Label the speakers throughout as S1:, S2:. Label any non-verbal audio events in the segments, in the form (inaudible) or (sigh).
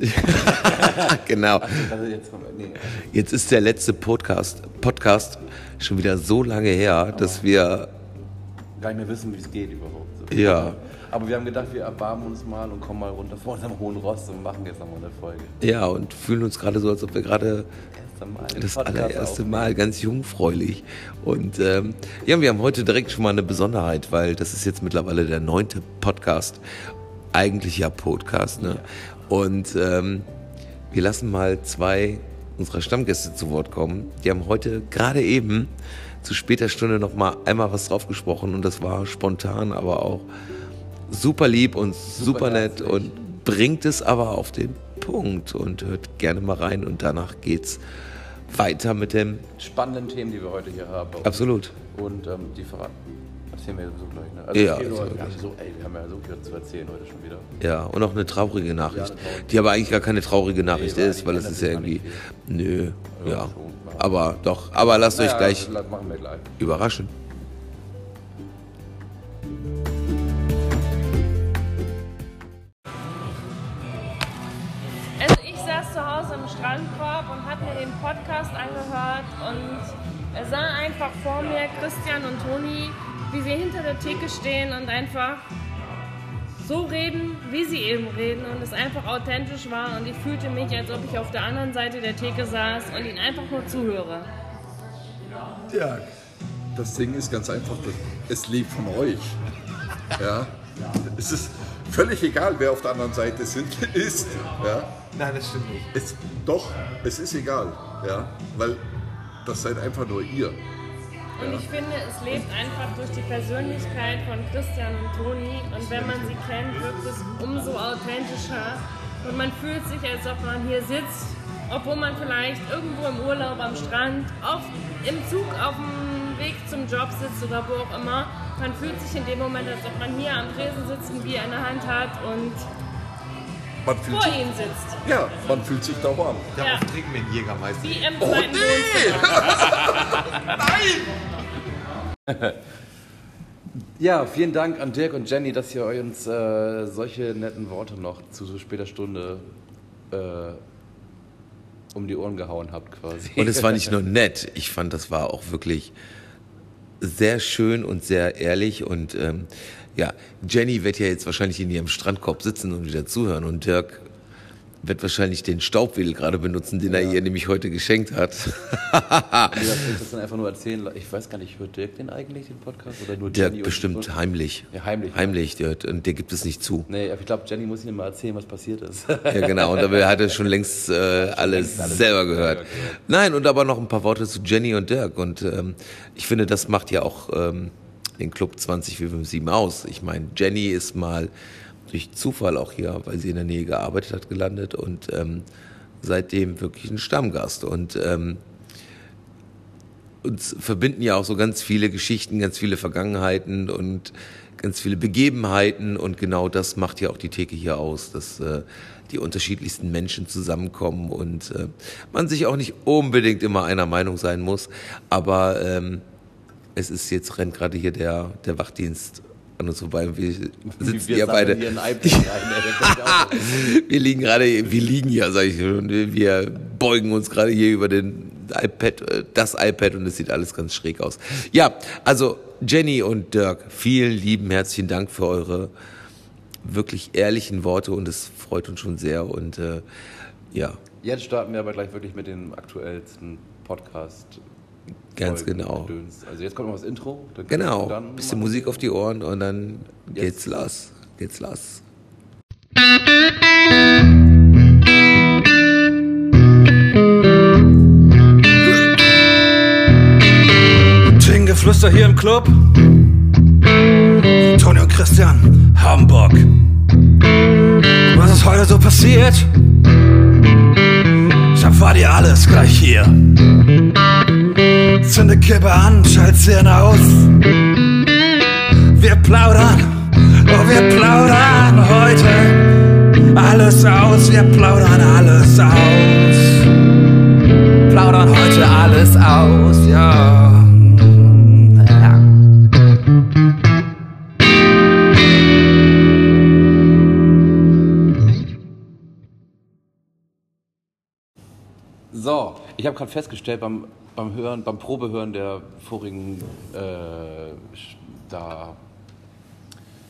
S1: (laughs) genau.
S2: Jetzt,
S1: ist der letzte Podcast, Podcast schon wieder so lange her, dass wir
S2: gar nicht mehr wissen, wie es geht überhaupt. So.
S1: Ja.
S2: Aber wir haben gedacht, wir erbarmen uns mal und kommen mal runter vor unserem hohen Ross und machen jetzt nochmal eine Folge.
S1: ja und fühlen uns gerade so, als ob wir gerade das allererste. Mal ganz jungfräulich. Und ähm, ja, wir haben heute direkt schon mal eine Besonderheit, weil das ist jetzt mittlerweile der neunte Podcast, eigentlich ja Podcast, ne? Und ähm, wir lassen mal zwei unserer Stammgäste zu Wort kommen. Die haben heute gerade eben zu später Stunde noch mal einmal was drauf gesprochen und das war spontan, aber auch super lieb und super, nett
S2: herzlich.
S1: und bringt es aber auf den Punkt und hört gerne mal rein und danach geht's weiter mit dem
S2: Spannenden Themen, die wir heute hier haben.
S1: Absolut.
S2: Und ähm, die verraten. Erzählen wir sowieso gleich, ne? Also
S1: Ja, wir
S2: wir, haben so, ey, wir haben ja so viel zu erzählen heute schon wieder.
S1: Ja, und auch eine traurige Nachricht,
S2: Ja, eine traurige.
S1: die aber eigentlich gar keine traurige Nachricht
S2: Nee,
S1: ist, weil es ist ja irgendwie, nö,
S2: Ja,
S1: ja, aber doch, aber lasst euch
S2: Naja,
S1: gleich
S2: machen wir gleich.
S1: überraschen.
S3: Also ich saß zu Hause im Strandkorb und habe mir den Podcast angehört und sah einfach vor mir Christian und Toni, wie sie hinter der Theke stehen und einfach so reden, wie sie eben reden und es einfach authentisch war und ich fühlte mich, als ob ich auf der anderen Seite der Theke saß und ihnen einfach nur zuhöre.
S4: Ja, das Ding ist ganz einfach, es lebt von euch. Ja, es ist völlig egal, wer auf der anderen Seite sind, (laughs) ist. Ja,
S5: Nein, das stimmt nicht.
S4: es, doch, es ist egal. Ja, weil das seid einfach nur ihr.
S3: Und ich finde, es lebt einfach durch die Persönlichkeit von Christian und Toni. Und wenn man sie kennt, wirkt es umso authentischer. Und man fühlt sich, als ob man hier sitzt, obwohl man vielleicht irgendwo im Urlaub am Strand, auf, im Zug auf dem Weg zum Job sitzt oder wo auch immer. Man fühlt sich in dem Moment, als ob man hier am Tresen sitzt, ein Bier in der Hand hat und
S4: Man fühlt
S3: vor
S4: sich,
S3: ihnen sitzt.
S4: ja, man fühlt sich da warm.
S5: Darauf
S3: Ja.
S5: trinken wir einen Jägermeister.
S3: Wie im zweiten Wohnzimmer. (laughs) (laughs)
S2: Ja, vielen Dank an Dirk und Jenny, dass ihr uns äh, solche netten Worte noch zu so später Stunde äh, um die Ohren gehauen habt quasi.
S1: Und es war nicht nur (laughs) nett, ich fand, das war auch wirklich sehr schön und sehr ehrlich und ähm, ja, Jenny wird ja jetzt wahrscheinlich in ihrem Strandkorb sitzen und wieder zuhören und Dirk wird wahrscheinlich den Staubwedel gerade benutzen, den er ihr nämlich heute geschenkt hat.
S2: Nee, das will ich das dann einfach nur erzählen. Ich weiß gar nicht, hört Dirk den eigentlich, den Podcast? Oder nur
S1: Dirk
S2: Jenny?
S1: bestimmt
S2: und,
S1: heimlich.
S2: Ja, heimlich, ja.
S1: Heimlich, der, und der gibt es nicht zu.
S2: Nee, aber ich glaube, Jenny muss Ihnen mal erzählen, was passiert ist.
S1: Ja, genau. Und dabei hat er schon längst äh, alles,
S2: alles
S1: selber gehört.
S2: gehört.
S1: Nein, und aber noch ein paar Worte zu Jenny und Dirk. Und ähm, ich finde, das macht ja auch ähm, den Club 20457 aus. Ich meine, Jenny ist mal durch Zufall auch hier, weil sie in der Nähe gearbeitet hat, gelandet und ähm, seitdem wirklich ein Stammgast. Und ähm, uns verbinden ja auch so ganz viele Geschichten, ganz viele Vergangenheiten und ganz viele Begebenheiten und genau das macht ja auch die Theke hier aus, dass äh, die unterschiedlichsten Menschen zusammenkommen und äh, man sich auch nicht unbedingt immer einer Meinung sein muss, aber ähm, es ist jetzt rennt gerade hier der der Wachdienst an uns vorbei und wir sitzen
S2: wir
S1: hier beide
S2: hier rein. ey, (laughs)
S1: wir liegen gerade, wir liegen ja, sag ich schon, wir beugen uns gerade hier über den iPad, äh, das iPad und es sieht alles ganz schräg aus. Ja, also Jenny und Dirk, vielen lieben herzlichen Dank für eure wirklich ehrlichen Worte und es freut uns schon sehr und äh, ja,
S2: Jetzt starten wir aber gleich wirklich mit dem aktuellsten Podcast.
S1: Ganz
S2: Folgen
S1: genau.
S2: Gedöns. Also jetzt kommt noch das Intro.
S1: genau,
S2: dann
S1: bisschen Musik auf die Ohren und dann geht's
S2: Jetzt.
S1: los, geht's los.
S6: Geflüster hier im Club. Toni und Christian, Hamburg. Was ist heute so passiert? Ich erfahr dir alles gleich hier. Zünde Kippe an, schalt Szene aus. Wir plaudern, oh wir plaudern heute alles aus. Wir plaudern alles aus. Plaudern heute alles aus, ja.
S2: Ich habe gerade festgestellt beim, beim Hören, beim Probehören der vorigen äh, da.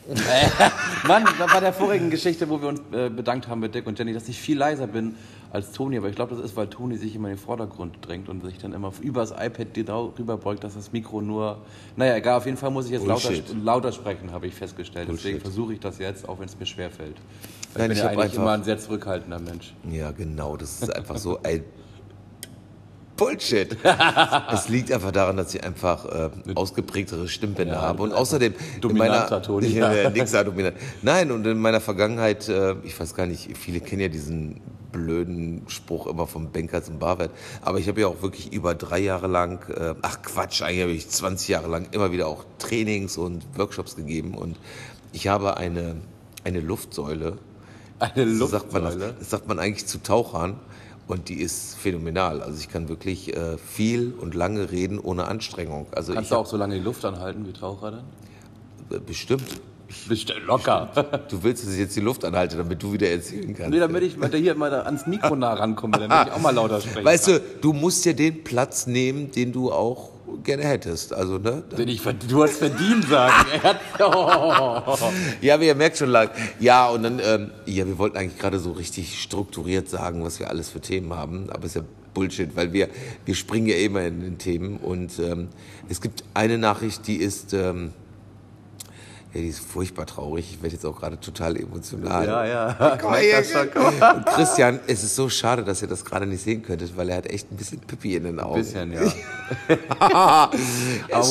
S2: (laughs) Mann, bei der vorigen Geschichte, wo wir uns äh, bedankt haben mit Dick und Jenny, dass ich viel leiser bin als Toni. Aber ich glaube, das ist, weil Toni sich immer in den Vordergrund drängt und sich dann immer übers iPad genau rüberbeugt, dass das Mikro nur. Naja, egal, auf jeden Fall muss ich jetzt lauter, lauter sprechen, habe ich festgestellt. Deswegen
S1: Bullshit.
S2: versuche ich das jetzt, auch wenn es mir schwerfällt. Ich
S1: Nein,
S2: bin
S1: ich
S2: ja eigentlich
S1: einfach-
S2: immer ein sehr zurückhaltender Mensch.
S1: Ja, genau. Das ist einfach so ein Bullshit. (laughs) Es liegt einfach daran, dass ich einfach äh, ausgeprägtere Stimmbänder
S2: Ja,
S1: habe. Und außerdem. in
S2: Toni. (laughs)
S1: Ja, (laughs) nix dominant. Nein, und in meiner Vergangenheit, äh, ich weiß gar nicht, viele kennen ja diesen blöden Spruch immer vom Banker zum Barwert. Aber ich habe ja auch wirklich über drei Jahre lang, äh, ach Quatsch, eigentlich habe ich 20 Jahre lang immer wieder auch Trainings und Workshops gegeben. Und ich habe eine, eine Luftsäule.
S2: Eine
S1: So sagt man das.
S2: Luftsäule?
S1: das sagt man eigentlich zu Tauchern und die ist phänomenal. Also ich kann wirklich äh, viel und lange reden ohne Anstrengung. Also
S2: Kannst du auch so lange die Luft anhalten wie Taucher dann?
S1: äh, bestimmt.
S2: Bestimmt locker. (laughs)
S1: Du willst, dass ich jetzt die Luft anhalte, damit du wieder erzählen kannst.
S2: nee, damit ich der hier mal ans Mikro nah rankomme, damit ich auch mal lauter (laughs) sprechen
S1: Weißt du, du musst dir den Platz nehmen, den du auch gerne hättest. Also, ne?
S2: Den ich Du hast verdient, sagen. (laughs) Oh.
S1: Ja, aber ihr merkt schon lang. Ja, und dann, ähm, ja, wir wollten eigentlich gerade so richtig strukturiert sagen, was wir alles für Themen haben, aber ist ja Bullshit, weil wir, wir springen ja immer in den Themen und ähm, es gibt eine Nachricht, die ist, ähm, ja, die ist furchtbar traurig. Ich werde jetzt auch gerade total emotional.
S2: Ja, ja. (laughs)
S1: Guck mal. Und Christian, es ist so schade, dass ihr das gerade nicht sehen könntet, weil er hat echt ein bisschen Pipi in den Augen.
S2: Ein bisschen, ja. (laughs)
S1: Aber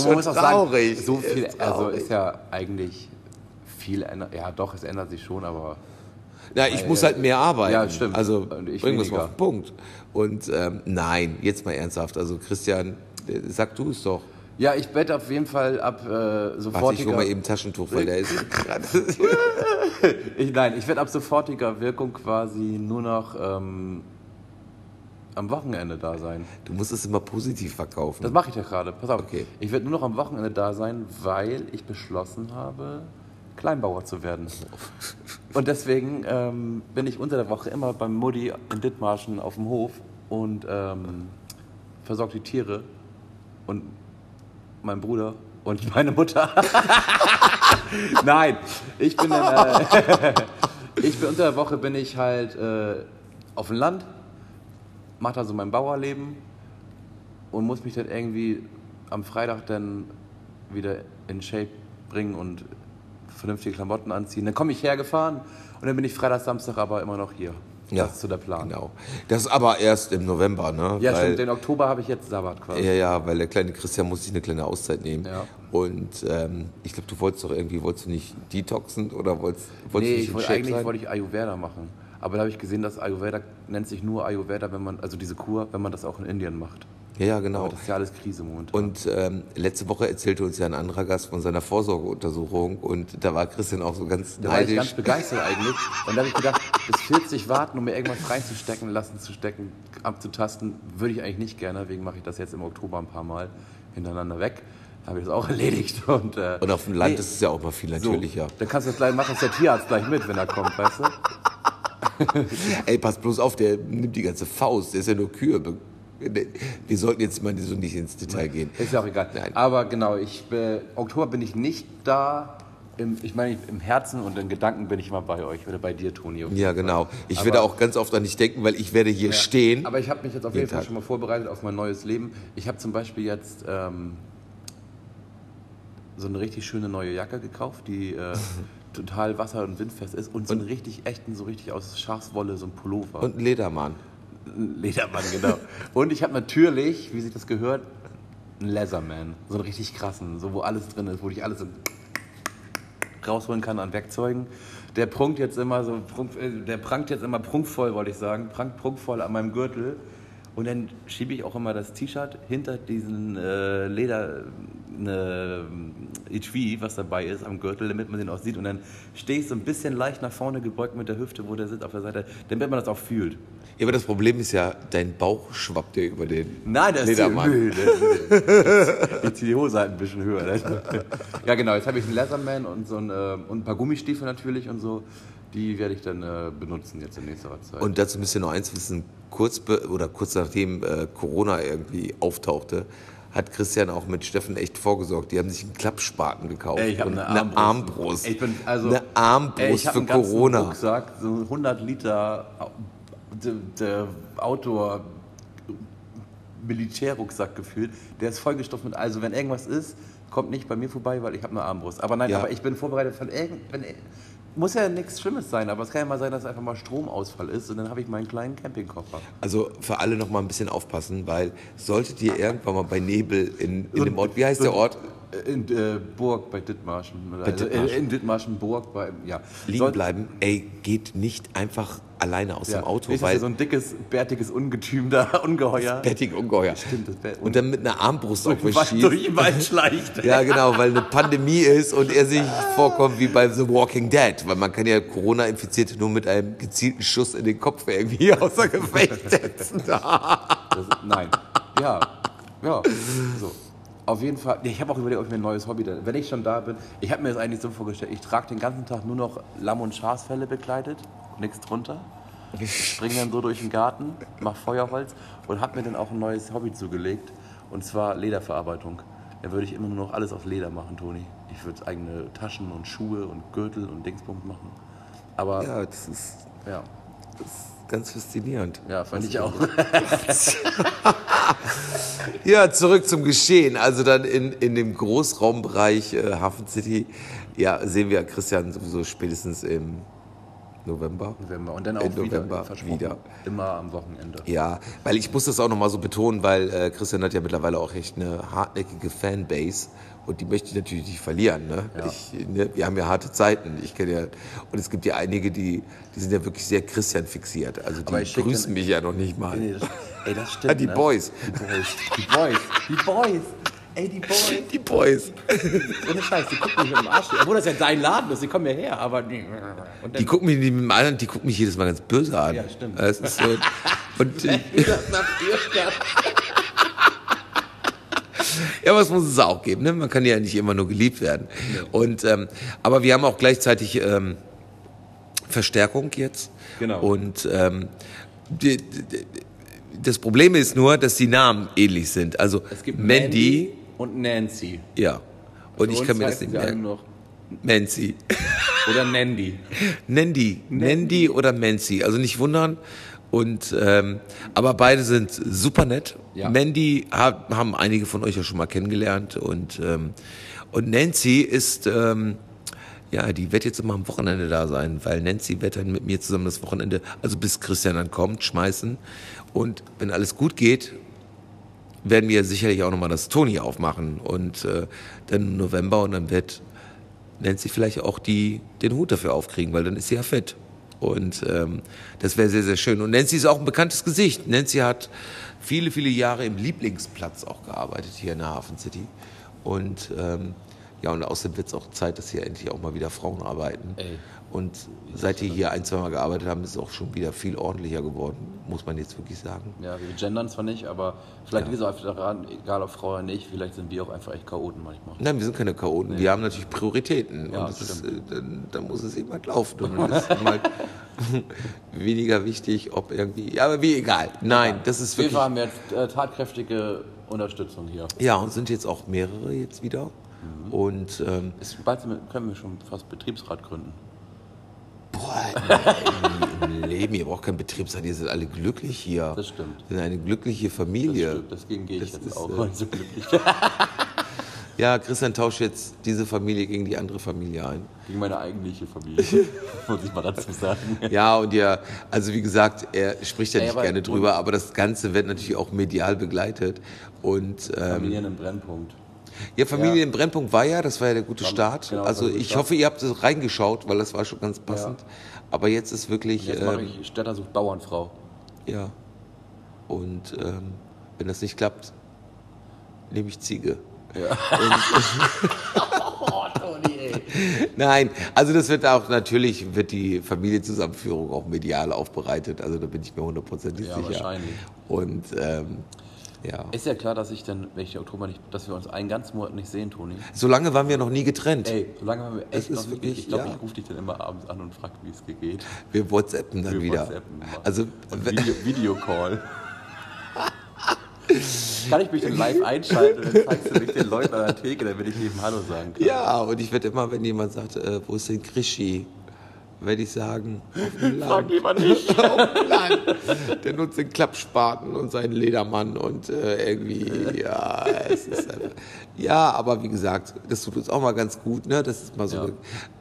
S2: man muss auch
S1: traurig.
S2: sagen, so viel,
S1: Ist
S2: also ist ja eigentlich viel. Ja, doch, es ändert sich schon, aber
S1: Na, ich muss halt mehr arbeiten.
S2: Ja, stimmt.
S1: Also bringen wir es mal auf den Punkt. Und ähm, nein, jetzt mal ernsthaft. Also Christian, äh, sag du es doch.
S2: Ja, ich wette auf jeden Fall ab äh,
S1: Warte, ich
S2: sofortiger.
S1: mal eben ein Taschentuch, weil der ist (laughs) gerade.
S2: Ich, nein, ich werde ab sofortiger Wirkung quasi nur noch ähm, am Wochenende da sein.
S1: Du musst es immer positiv verkaufen.
S2: Das mache ich ja gerade. Pass auf.
S1: Okay.
S2: Ich werde nur noch am Wochenende da sein, weil ich beschlossen habe, Kleinbauer zu werden. (laughs) Und deswegen ähm, bin ich unter der Woche immer beim Mutti in Dithmarschen auf dem Hof und ähm, versorge die Tiere und mein Bruder und (laughs) meine Mutter. (laughs) Nein, ich bin, äh, (laughs) ich bin unter der Woche bin ich halt äh, auf dem Land, mache da so mein Bauerleben und muss mich dann irgendwie am Freitag dann wieder in Shape bringen und vernünftige Klamotten anziehen. Dann komme ich hergefahren und dann bin ich Freitag, Samstag aber immer noch hier. Das ist so der Plan.
S1: Genau. Das ist aber erst im November, ne?
S2: Ja,
S1: weil,
S2: stimmt. Den Oktober habe ich jetzt Sabbat quasi.
S1: Ja, ja, weil der kleine Christian muss sich eine kleine Auszeit nehmen.
S2: Ja.
S1: Und ähm, ich glaube, du wolltest doch irgendwie, wolltest du nicht detoxen oder wolltest, wolltest
S2: nee,
S1: du nicht
S2: ich wollte, eigentlich
S1: sein?
S2: wollte ich Ayurveda machen. Aber da habe ich gesehen, dass Ayurveda nennt sich nur Ayurveda, wenn man, also diese Kur, wenn man das auch in Indien macht.
S1: Ja, ja, genau.
S2: Aber das ist ja alles Krise momentan.
S1: Und ähm, letzte Woche erzählte uns ja ein anderer Gast von seiner Vorsorgeuntersuchung und da war Christian auch so ganz
S2: Da war ich ganz
S1: neidisch.
S2: begeistert eigentlich. Und da habe ich gedacht, bis 40 warten, um mir irgendwas reinzustecken, lassen zu stecken, abzutasten, würde ich eigentlich nicht gerne. Deswegen mache ich das jetzt im Oktober ein paar Mal hintereinander weg. Da habe ich das auch (laughs) erledigt. Und, äh,
S1: Und auf dem Land
S2: nee,
S1: ist es ja auch mal viel
S2: so,
S1: natürlicher.
S2: Dann kannst du das gleich, macht das der Tierarzt gleich mit, wenn er kommt, weißt du? (laughs)
S1: Ey, pass bloß auf, der nimmt die ganze Faust, der ist ja nur Kühe. Wir sollten jetzt mal so nicht ins Detail gehen.
S2: Ist ja auch egal.
S1: Nein.
S2: Aber genau, ich, äh, Oktober bin ich nicht da. Im, ich meine, im Herzen und in Gedanken bin ich immer bei euch oder bei dir, Toni.
S1: Ja, genau. Ich
S2: Aber-
S1: werde auch ganz oft an dich denken, weil ich werde hier
S2: Ja.
S1: stehen.
S2: Aber ich habe mich jetzt auf jeden Fall
S1: Tag.
S2: schon mal vorbereitet auf mein neues Leben. Ich habe zum Beispiel jetzt ähm, so eine richtig schöne neue Jacke gekauft, die äh, (laughs) total wasser- und windfest ist und so einen richtig echten, so richtig aus Schafswolle, so ein Pullover.
S1: Und ein Ledermann.
S2: Ledermann, genau. und ich habe natürlich, wie sich das gehört, einen Leatherman. So einen richtig krassen, so wo alles drin ist, wo ich alles so rausholen kann an Werkzeugen. Der prunkt jetzt immer so, prunk, äh, der prangt jetzt immer prunkvoll, wollte ich sagen, prangt prunkvoll an meinem Gürtel. Und dann schiebe ich auch immer das T-Shirt hinter diesen äh, Leder, ne, HV, was dabei ist, am Gürtel, damit man den auch sieht. Und dann stehe ich so ein bisschen leicht nach vorne gebeugt mit der Hüfte, wo der sitzt auf der Seite, damit man das auch fühlt.
S1: Ja, aber das Problem ist ja, dein Bauch schwappt dir über den
S2: Nein, das
S1: Ledermann.
S2: ist Ich ziehe (laughs) die Hose halt ein bisschen höher. ja, genau. Jetzt habe ich einen Leatherman und, so ein, äh, und ein paar Gummistiefel natürlich und so. Die werde ich dann äh, benutzen jetzt in nächster Zeit.
S1: Und dazu müsst ihr noch eins wissen, kurz oder kurz nachdem äh, Corona irgendwie auftauchte, hat Christian auch mit Steffen echt vorgesorgt. Die haben sich einen Klappspaten gekauft
S2: Ey, ich hab
S1: und
S2: eine
S1: eine
S2: Armbrust.
S1: Armbrust.
S2: Ich bin, also,
S1: eine Armbrust
S2: ey, ich
S1: für
S2: einen
S1: Corona.
S2: Rucksack, so 100 Liter der, der Outdoor Militärrucksack gefühlt. Der ist vollgestopft mit, also wenn irgendwas ist, kommt nicht bei mir vorbei, weil ich habe eine Armbrust. Aber nein,
S1: Ja.
S2: aber ich bin vorbereitet von irgend, wenn, muss ja nichts Schlimmes sein, aber es kann ja mal sein, dass einfach mal Stromausfall ist und dann habe ich meinen kleinen Campingkoffer.
S1: Also für alle noch mal ein bisschen aufpassen, weil solltet ihr irgendwann mal bei Nebel in, in dem Ort, wie heißt der Ort?
S2: In äh, Burg bei Dithmarschen.
S1: Bei
S2: also,
S1: Dithmarschen.
S2: äh, in Dithmarschen Burg bei, ja.
S1: liegen
S2: Sollt-
S1: bleiben, ey, geht nicht einfach alleine aus
S2: Ja,
S1: dem Auto,
S2: nicht,
S1: weil
S2: so ein dickes, bärtiges Ungetüm da, (laughs) Ungeheuer.
S1: Bettig ungeheuer.
S2: Stimmt, das Bett.
S1: Und dann mit einer Armbrust auf mich schießt.
S2: durch den Wald schleicht. (laughs)
S1: Ja, genau, weil eine (laughs) Pandemie ist und er sich vorkommt wie bei The Walking Dead. Weil man kann ja Corona-Infizierte nur mit einem gezielten Schuss in den Kopf irgendwie außer Gefecht setzen.
S2: Das, nein. Ja. Ja. So. Auf jeden Fall. Ich habe auch überlegt, ob ich mir ein neues Hobby, da- wenn ich schon da bin. Ich habe mir das eigentlich so vorgestellt. Ich trage den ganzen Tag nur noch Lamm- und Schafsfälle bekleidet, nichts drunter. Ich springe dann so durch den Garten, mache Feuerholz und habe mir dann auch ein neues Hobby zugelegt. Und zwar Lederverarbeitung. Da würde ich immer nur noch alles aus Leder machen, Toni. Ich würde eigene Taschen und Schuhe und Gürtel und Dingsbums machen. Aber ja,
S1: Ja, das ist
S2: ja,
S1: ganz faszinierend.
S2: fand ich auch. (laughs)
S1: Ja, zurück zum Geschehen. Also dann in, in dem Großraumbereich äh, Hafen City, ja, sehen wir Christian sowieso spätestens im November.
S2: November. Und dann auch wieder,
S1: wieder.
S2: Immer am Wochenende.
S1: Ja, weil ich muss das auch nochmal so betonen, weil äh, Christian hat ja mittlerweile auch echt eine hartnäckige Fanbase und die möchte ich natürlich nicht verlieren. Ne? Ich, ne, wir haben ja harte Zeiten. Ich kenne ja und es gibt ja einige, die, die sind ja wirklich sehr Christian fixiert. Also die grüßen
S2: dann-
S1: mich ja noch nicht mal.
S2: Nee, das, ey, das stimmt. (laughs)
S1: Die
S2: ne?
S1: Boys.
S2: Die Boys. Die Boys. Die Boys. Ey, die Boys.
S1: Die Boys. (laughs)
S2: Ohne Scheiß, die gucken mich mit dem Arsch. Obwohl das ja dein Laden ist, die kommen ja her, aber. Und
S1: Die gucken mich die mit dem anderen, die gucken mich jedes Mal ganz böse an.
S2: Ja, stimmt.
S1: Das ist so, (laughs) und (laughs) ja, was muss es auch geben? Ne? Man kann ja nicht immer nur geliebt werden. Und ähm, aber wir haben auch gleichzeitig ähm, Verstärkung jetzt.
S2: Genau.
S1: Und ähm, die, die, das Problem ist nur, dass die Namen ähnlich sind. Also
S2: Es gibt
S1: Mandy,
S2: und Nancy.
S1: ja. Und
S2: Für
S1: ich kann mir das nicht merken.
S2: Noch
S1: Mancy. (laughs)
S2: oder Nandy.
S1: Nandy, Nandy oder Mancy, also nicht wundern. Und ähm, aber beide sind super nett.
S2: Ja.
S1: Mandy hab, haben einige von euch ja schon mal kennengelernt und ähm, und Nancy ist ähm, ja, die wird jetzt immer am Wochenende da sein, weil Nancy wird dann mit mir zusammen das Wochenende, also bis Christian dann kommt, schmeißen. Und wenn alles gut geht, werden wir sicherlich auch nochmal das Toni aufmachen und äh, dann im November und dann wird Nancy vielleicht auch die, den Hut dafür aufkriegen, weil dann ist sie ja fit. Und ähm, das wäre sehr, sehr schön. Und Nancy ist auch ein bekanntes Gesicht. Nancy hat viele, viele Jahre im Lieblingsplatz auch gearbeitet hier in der Hafen City. Und ähm, ja, und außerdem wird es auch Zeit, dass hier endlich auch mal wieder Frauen arbeiten.
S2: Ey.
S1: Und seit die hier ein, zwei Mal gearbeitet haben, ist es auch schon wieder viel ordentlicher geworden, muss man jetzt wirklich sagen.
S2: Ja, wir gendern zwar nicht, aber vielleicht es auch daran, egal ob Frau oder nicht, vielleicht sind wir auch einfach echt Chaoten manchmal.
S1: Nein, wir sind keine Chaoten. Wir haben natürlich Prioritäten.
S2: Ja,
S1: und das ist, äh, dann, dann muss es eben halt laufen. Und dann ist halt (laughs) weniger wichtig, ob irgendwie. Ja, aber wie egal. Nein, das ist wirklich.
S2: Fall haben wir äh, tatkräftige Unterstützung hier.
S1: Ja, und sind jetzt auch mehrere jetzt wieder. Und ähm,
S2: Ist, bald wir- können wir schon fast Betriebsrat gründen.
S1: Boah, im, im Leben, ihr braucht keinen Betriebsrat, ihr seid alle glücklich hier.
S2: Das stimmt.
S1: Wir sind eine glückliche
S2: Das
S1: Familie.
S2: stimmt, deswegen gehe ich
S1: Das
S2: jetzt
S1: ist,
S2: auch
S1: äh,
S2: heute so glücklich. (laughs)
S1: Ja, Christian tauscht jetzt diese Familie gegen die andere Familie ein.
S2: Gegen meine eigentliche Familie, (laughs) muss ich mal dazu sagen.
S1: Ja, und ja, also wie gesagt, er spricht ja
S2: Ey,
S1: nicht gerne drüber, aber das Ganze wird natürlich auch medial begleitet. Und ähm,
S2: Familien im Brennpunkt.
S1: Ja, Familie
S2: Ja.
S1: im Brennpunkt war ja, das war ja der gute
S2: War-
S1: Start.
S2: genau,
S1: also ich hoffe, ihr habt es reingeschaut, weil das war schon ganz passend. Aber jetzt ist wirklich,
S2: Jetzt mache
S1: ähm,
S2: ich Städter sucht Bauernfrau.
S1: ja. Und ähm, wenn das nicht klappt, nehme ich Ziege. (laughs)
S2: Oh, Toni, ey.
S1: Nein, also das wird auch natürlich, wird die Familienzusammenführung auch medial aufbereitet. Also da bin ich mir hundertprozentig
S2: Ja,
S1: sicher.
S2: wahrscheinlich.
S1: Und ähm, Ja.
S2: Ist ja klar, dass ich dann, wenn ich Oktober nicht, dass wir uns einen ganzen Monat nicht sehen, Toni.
S1: So lange waren wir noch nie getrennt.
S2: Ey, so lange haben wir echt
S1: ist
S2: noch nicht.
S1: wirklich,
S2: Ich glaube,
S1: ja.
S2: ich rufe dich dann immer abends an und frage, wie es dir geht.
S1: Wir WhatsAppen dann
S2: Wir
S1: wieder.
S2: WhatsAppen.
S1: Also,
S2: Video, Videocall. (laughs) Kann ich mich dann live einschalten und dann zeigst du mich den Leuten an der Theke, damit ich eben Hallo sagen kann.
S1: ja, und ich werde immer, wenn jemand sagt, äh, wo ist denn Krischi, werde ich sagen, (laughs) auf dem
S2: Frag
S1: Land.
S2: lieber nicht. (laughs)
S1: auf dem Land. Der nutzt den Klappspaten und seinen Ledermann und äh, irgendwie, ja, es ist einfach, ja, aber wie gesagt, das tut uns auch mal ganz gut, ne? Das ist mal so
S2: Ja.
S1: eine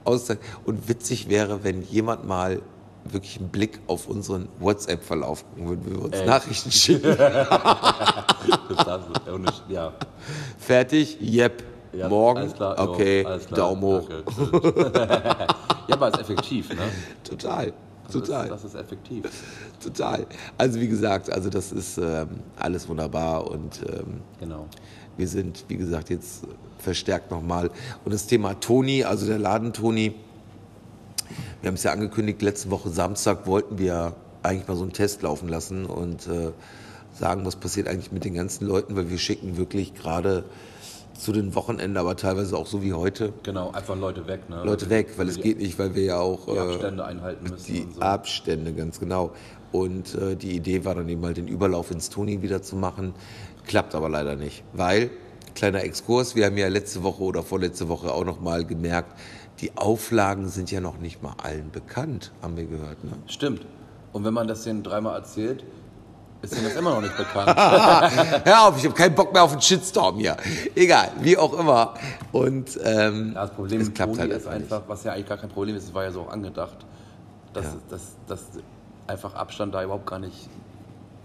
S1: Auszeit. Und witzig wäre, wenn jemand mal wirklich einen Blick auf unseren WhatsApp-Verlauf gucken würde, wenn wir uns
S2: Ey.
S1: Nachrichten schicken. (laughs)
S2: Das ohne Sch- Ja,
S1: Fertig, yep.
S2: Ja,
S1: Morgen,
S2: alles klar, jo,
S1: okay,
S2: klar,
S1: Daumen hoch. (laughs)
S2: ja, aber ist effektiv, ne?
S1: Total,
S2: Also
S1: total.
S2: Das, das ist effektiv.
S1: Total. Also wie gesagt, also das ist ähm, alles wunderbar und ähm,
S2: Genau.
S1: wir sind, wie gesagt, jetzt verstärkt nochmal. Und das Thema Toni, also der Laden Toni, wir haben es ja angekündigt, letzte Woche Samstag wollten wir eigentlich mal so einen Test laufen lassen und äh, sagen, was passiert eigentlich mit den ganzen Leuten, weil wir schicken wirklich gerade zu den Wochenenden, aber teilweise auch so wie heute,
S2: Genau, einfach Leute weg, ne?
S1: Leute weg, weil es
S2: die,
S1: geht nicht, weil wir ja auch
S2: Die
S1: äh,
S2: Abstände einhalten müssen
S1: die
S2: und so.
S1: Abstände, ganz genau. Und äh, die Idee war dann eben mal den Überlauf ins Toni wieder zu machen. Klappt aber leider nicht, weil, kleiner Exkurs, wir haben ja letzte Woche oder vorletzte Woche auch noch mal gemerkt, die Auflagen sind ja noch nicht mal allen bekannt, haben wir gehört. Ne?
S2: Stimmt. Und wenn man das denen dreimal erzählt, ist denen das immer noch nicht bekannt. (laughs)
S1: Hör auf, ich habe keinen Bock mehr auf einen Shitstorm hier. Egal, wie auch immer. Und ähm,
S2: Ja, das Problem
S1: es klappt
S2: Toni
S1: halt
S2: ist
S1: einfach nicht.
S2: was ja eigentlich gar kein Problem ist, es war ja so auch angedacht, dass,
S1: Ja.
S2: dass, dass einfach Abstand da überhaupt gar nicht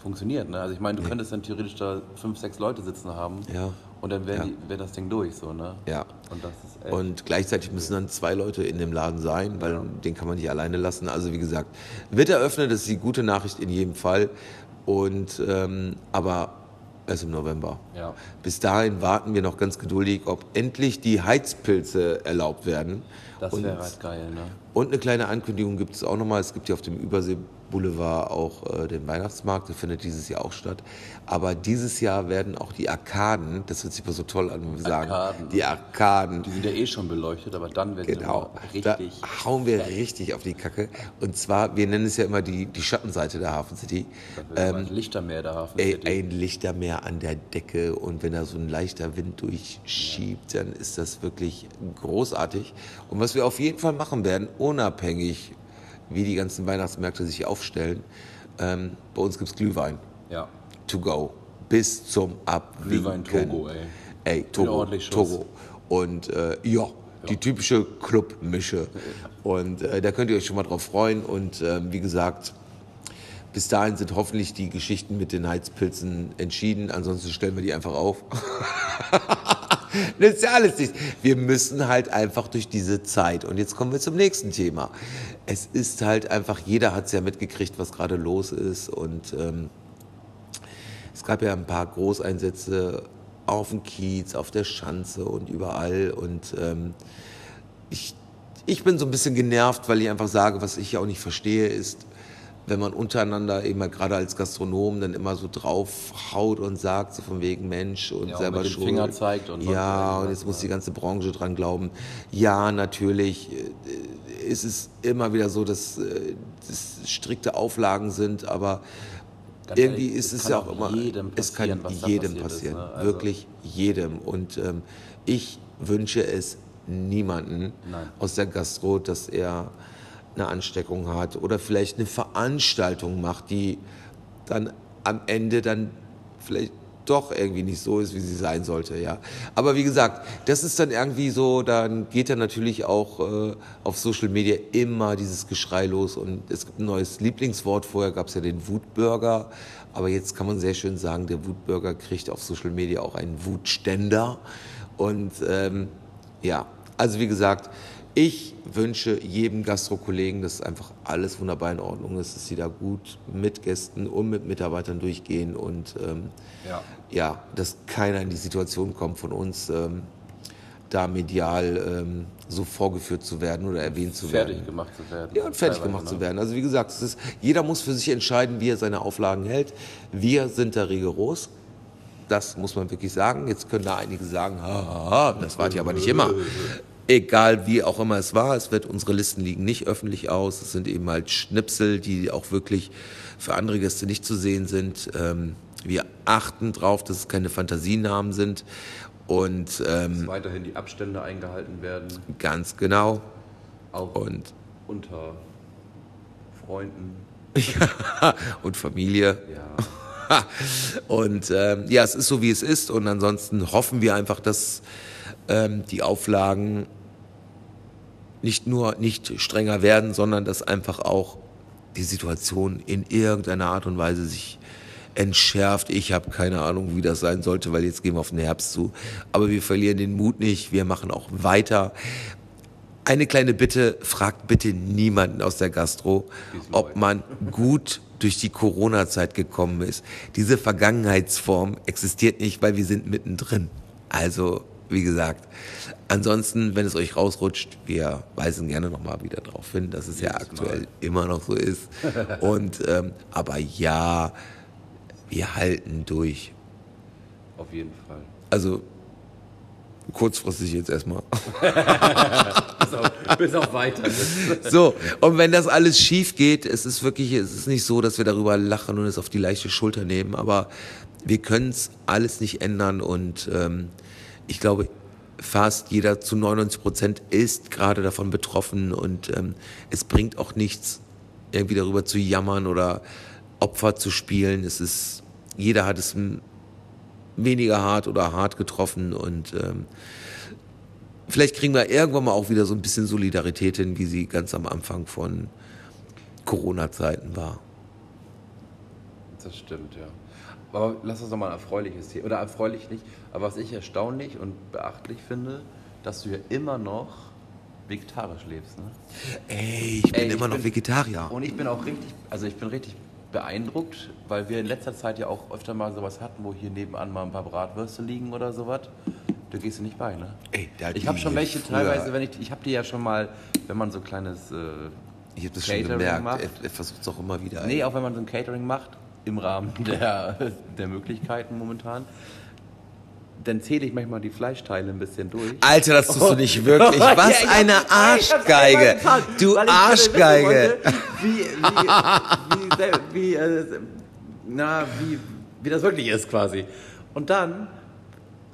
S2: funktioniert. Ne? Also ich meine, du könntest dann theoretisch da fünf, sechs Leute sitzen haben
S1: Ja.
S2: und dann wäre
S1: Ja.
S2: das Ding durch. So, ne?
S1: Ja.
S2: Und das ist
S1: Und gleichzeitig müssen dann zwei Leute in dem Laden sein, weil den kann man nicht alleine lassen. Also wie gesagt, wird eröffnet, das ist die gute Nachricht in jedem Fall. Und ähm, aber erst im November.
S2: Ja.
S1: Bis dahin warten wir noch ganz geduldig, ob endlich die Heizpilze erlaubt werden.
S2: das
S1: Und-
S2: wäre halt geil. Ne?
S1: und eine kleine Ankündigung gibt es auch nochmal. Es gibt ja auf dem Übersee Boulevard auch äh, den Weihnachtsmarkt, der findet dieses Jahr auch statt. Aber dieses Jahr werden auch die Arkaden, das hört sich mal so toll an, wenn wir sagen,
S2: Arkaden.
S1: die Arkaden,
S2: Die sind ja eh schon beleuchtet, aber dann werden
S1: Genau,
S2: sie
S1: da
S2: richtig.
S1: hauen wir richtig auf die Kacke. Und zwar, wir nennen es ja immer die, die Schattenseite der Hafen City.
S2: Ähm, ein Lichtermeer der Hafen
S1: ey,
S2: City.
S1: ein Lichtermeer an der Decke und wenn da so ein leichter Wind durchschiebt, dann ist das wirklich großartig. Und was wir auf jeden Fall machen werden, unabhängig wie die ganzen Weihnachtsmärkte sich aufstellen, ähm, bei uns gibt's Glühwein
S2: Ja.
S1: to go bis zum Abwinken.
S2: Glühwein Togo, ey.
S1: Ey, Togo. Togo. Und äh, ja, die typische Clubmische. Und äh, da könnt ihr euch schon mal drauf freuen. Und ähm, wie gesagt, bis dahin sind hoffentlich die Geschichten mit den Heizpilzen entschieden. Ansonsten stellen wir die einfach auf. (laughs) Das ist ja alles nichts. Wir müssen halt einfach durch diese Zeit. Und jetzt kommen wir zum nächsten Thema. Es ist halt einfach, jeder hat es ja mitgekriegt, was gerade los ist. Und ähm, es gab ja ein paar Großeinsätze auf dem Kiez, auf der Schanze und überall. Und ähm, ich, ich bin so ein bisschen genervt, weil ich einfach sage, was ich auch nicht verstehe, ist, wenn man untereinander eben halt gerade als Gastronom dann immer so draufhaut und sagt, so von wegen Mensch und
S2: Ja, und
S1: selber schuld.
S2: Finger zeigt und
S1: ja, und jetzt muss die ganze Branche dran glauben. Ja, natürlich äh, ist es immer wieder so, dass äh, das strikte Auflagen sind, aber
S2: Ganz
S1: irgendwie
S2: ehrlich,
S1: ist
S2: es
S1: ja
S2: auch
S1: immer, es kann
S2: passieren,
S1: jedem
S2: passiert ist,
S1: passieren,
S2: ne? Also-
S1: wirklich jedem. Und ähm, ich wünsche es niemanden
S2: Nein.
S1: aus der Gastro, dass er eine Ansteckung hat oder vielleicht eine Veranstaltung macht, die dann am Ende dann vielleicht doch irgendwie nicht so ist, wie sie sein sollte, ja. Aber wie gesagt, das ist dann irgendwie so, dann geht dann natürlich auch äh, auf Social Media immer dieses Geschrei los und es gibt ein neues Lieblingswort. Vorher gab es ja den Wutburger, aber jetzt kann man sehr schön sagen, der Wutburger kriegt auf Social Media auch einen Wutständer und ähm, ja, also wie gesagt, ich wünsche jedem Gastrokollegen, dass einfach alles wunderbar in Ordnung ist, dass sie da gut mit Gästen und mit Mitarbeitern durchgehen und ähm,
S2: Ja.
S1: ja, dass keiner in die Situation kommt von uns, ähm, da medial ähm, so vorgeführt zu werden oder erwähnt zu werden.
S2: Fertig gemacht zu werden.
S1: Ja, und fertig gemacht
S2: ne?
S1: zu werden. Also wie gesagt, es ist, jeder muss für sich entscheiden, wie er seine Auflagen hält. Wir sind da rigoros. Das muss man wirklich sagen. Jetzt können da einige sagen, ha, ha, ha, das war ja aber nicht immer. Egal wie auch immer es war, es wird unsere Listen liegen nicht öffentlich aus. Es sind eben halt Schnipsel, die auch wirklich für andere Gäste nicht zu sehen sind. Ähm, wir achten drauf, dass es keine Fantasienamen sind. Und ähm,
S2: Weiterhin die Abstände eingehalten werden,
S1: ganz genau.
S2: auch
S1: Und,
S2: unter Freunden. (laughs)
S1: und Familie.
S2: Ja. (laughs)
S1: Und ähm, ja, es ist so, wie es ist. Und ansonsten hoffen wir einfach, dass ähm, die Auflagen nicht nur nicht strenger werden, sondern dass einfach auch die Situation in irgendeiner Art und Weise sich entschärft. Ich habe keine Ahnung, wie das sein sollte, weil jetzt gehen wir auf den Herbst zu. Aber wir verlieren den Mut nicht. Wir machen auch weiter. Eine kleine Bitte, fragt bitte niemanden aus der Gastro, ob man gut durch die Corona-Zeit gekommen ist. Diese Vergangenheitsform existiert nicht, weil wir sind mittendrin. Also, wie gesagt, ansonsten, wenn es euch rausrutscht, wir weisen gerne nochmal wieder darauf hin, dass es ja aktuell immer noch so ist. (laughs) Und, ähm, aber ja, wir halten durch.
S2: Auf jeden Fall.
S1: Also, kurzfristig jetzt erstmal. (laughs)
S2: Bis auf, bis auf weiteres. (laughs)
S1: So, und wenn das alles schief geht, es ist wirklich, es ist nicht so, dass wir darüber lachen und es auf die leichte Schulter nehmen, aber wir können es alles nicht ändern und ähm, ich glaube, fast jeder zu 99 Prozent ist gerade davon betroffen und ähm, es bringt auch nichts, irgendwie darüber zu jammern oder Opfer zu spielen. Es ist, jeder hat es weniger hart oder hart getroffen und ähm, vielleicht kriegen wir irgendwann mal auch wieder so ein bisschen Solidarität hin, wie sie ganz am Anfang von Corona-Zeiten war.
S2: Das stimmt, ja. Aber lass uns doch mal ein erfreuliches Thema. Oder erfreulich nicht. Aber was ich erstaunlich und beachtlich finde, dass du ja immer noch vegetarisch lebst. Ne?
S1: Ey, ich bin
S2: Ey, ich
S1: immer noch
S2: bin-
S1: Vegetarier.
S2: Und ich bin auch richtig, also ich bin richtig beeindruckt, weil wir in letzter Zeit ja auch öfter mal sowas hatten, wo hier nebenan mal ein paar Bratwürste liegen oder sowas. Da gehst du nicht bei, ne?
S1: Ey, da
S2: ich habe schon welche
S1: früher-
S2: teilweise, wenn ich, ich habe die ja schon mal, wenn man so ein kleines, äh,
S1: Ich habe das schon
S2: Catering
S1: gemerkt.
S2: macht.
S1: Er, er versucht es auch immer wieder.
S2: nee, auch wenn man so ein Catering macht, im Rahmen (laughs) der, der Möglichkeiten momentan, dann zähle ich manchmal die Fleischteile ein bisschen durch.
S1: Alter, das tust du nicht wirklich. (laughs) Was
S2: Ja,
S1: eine Arschgeige.
S2: getan,
S1: Du Arschgeige.
S2: wollte, Wie, (laughs) wie, wie, wie, äh, na, wie, wie das wirklich ist quasi. Und dann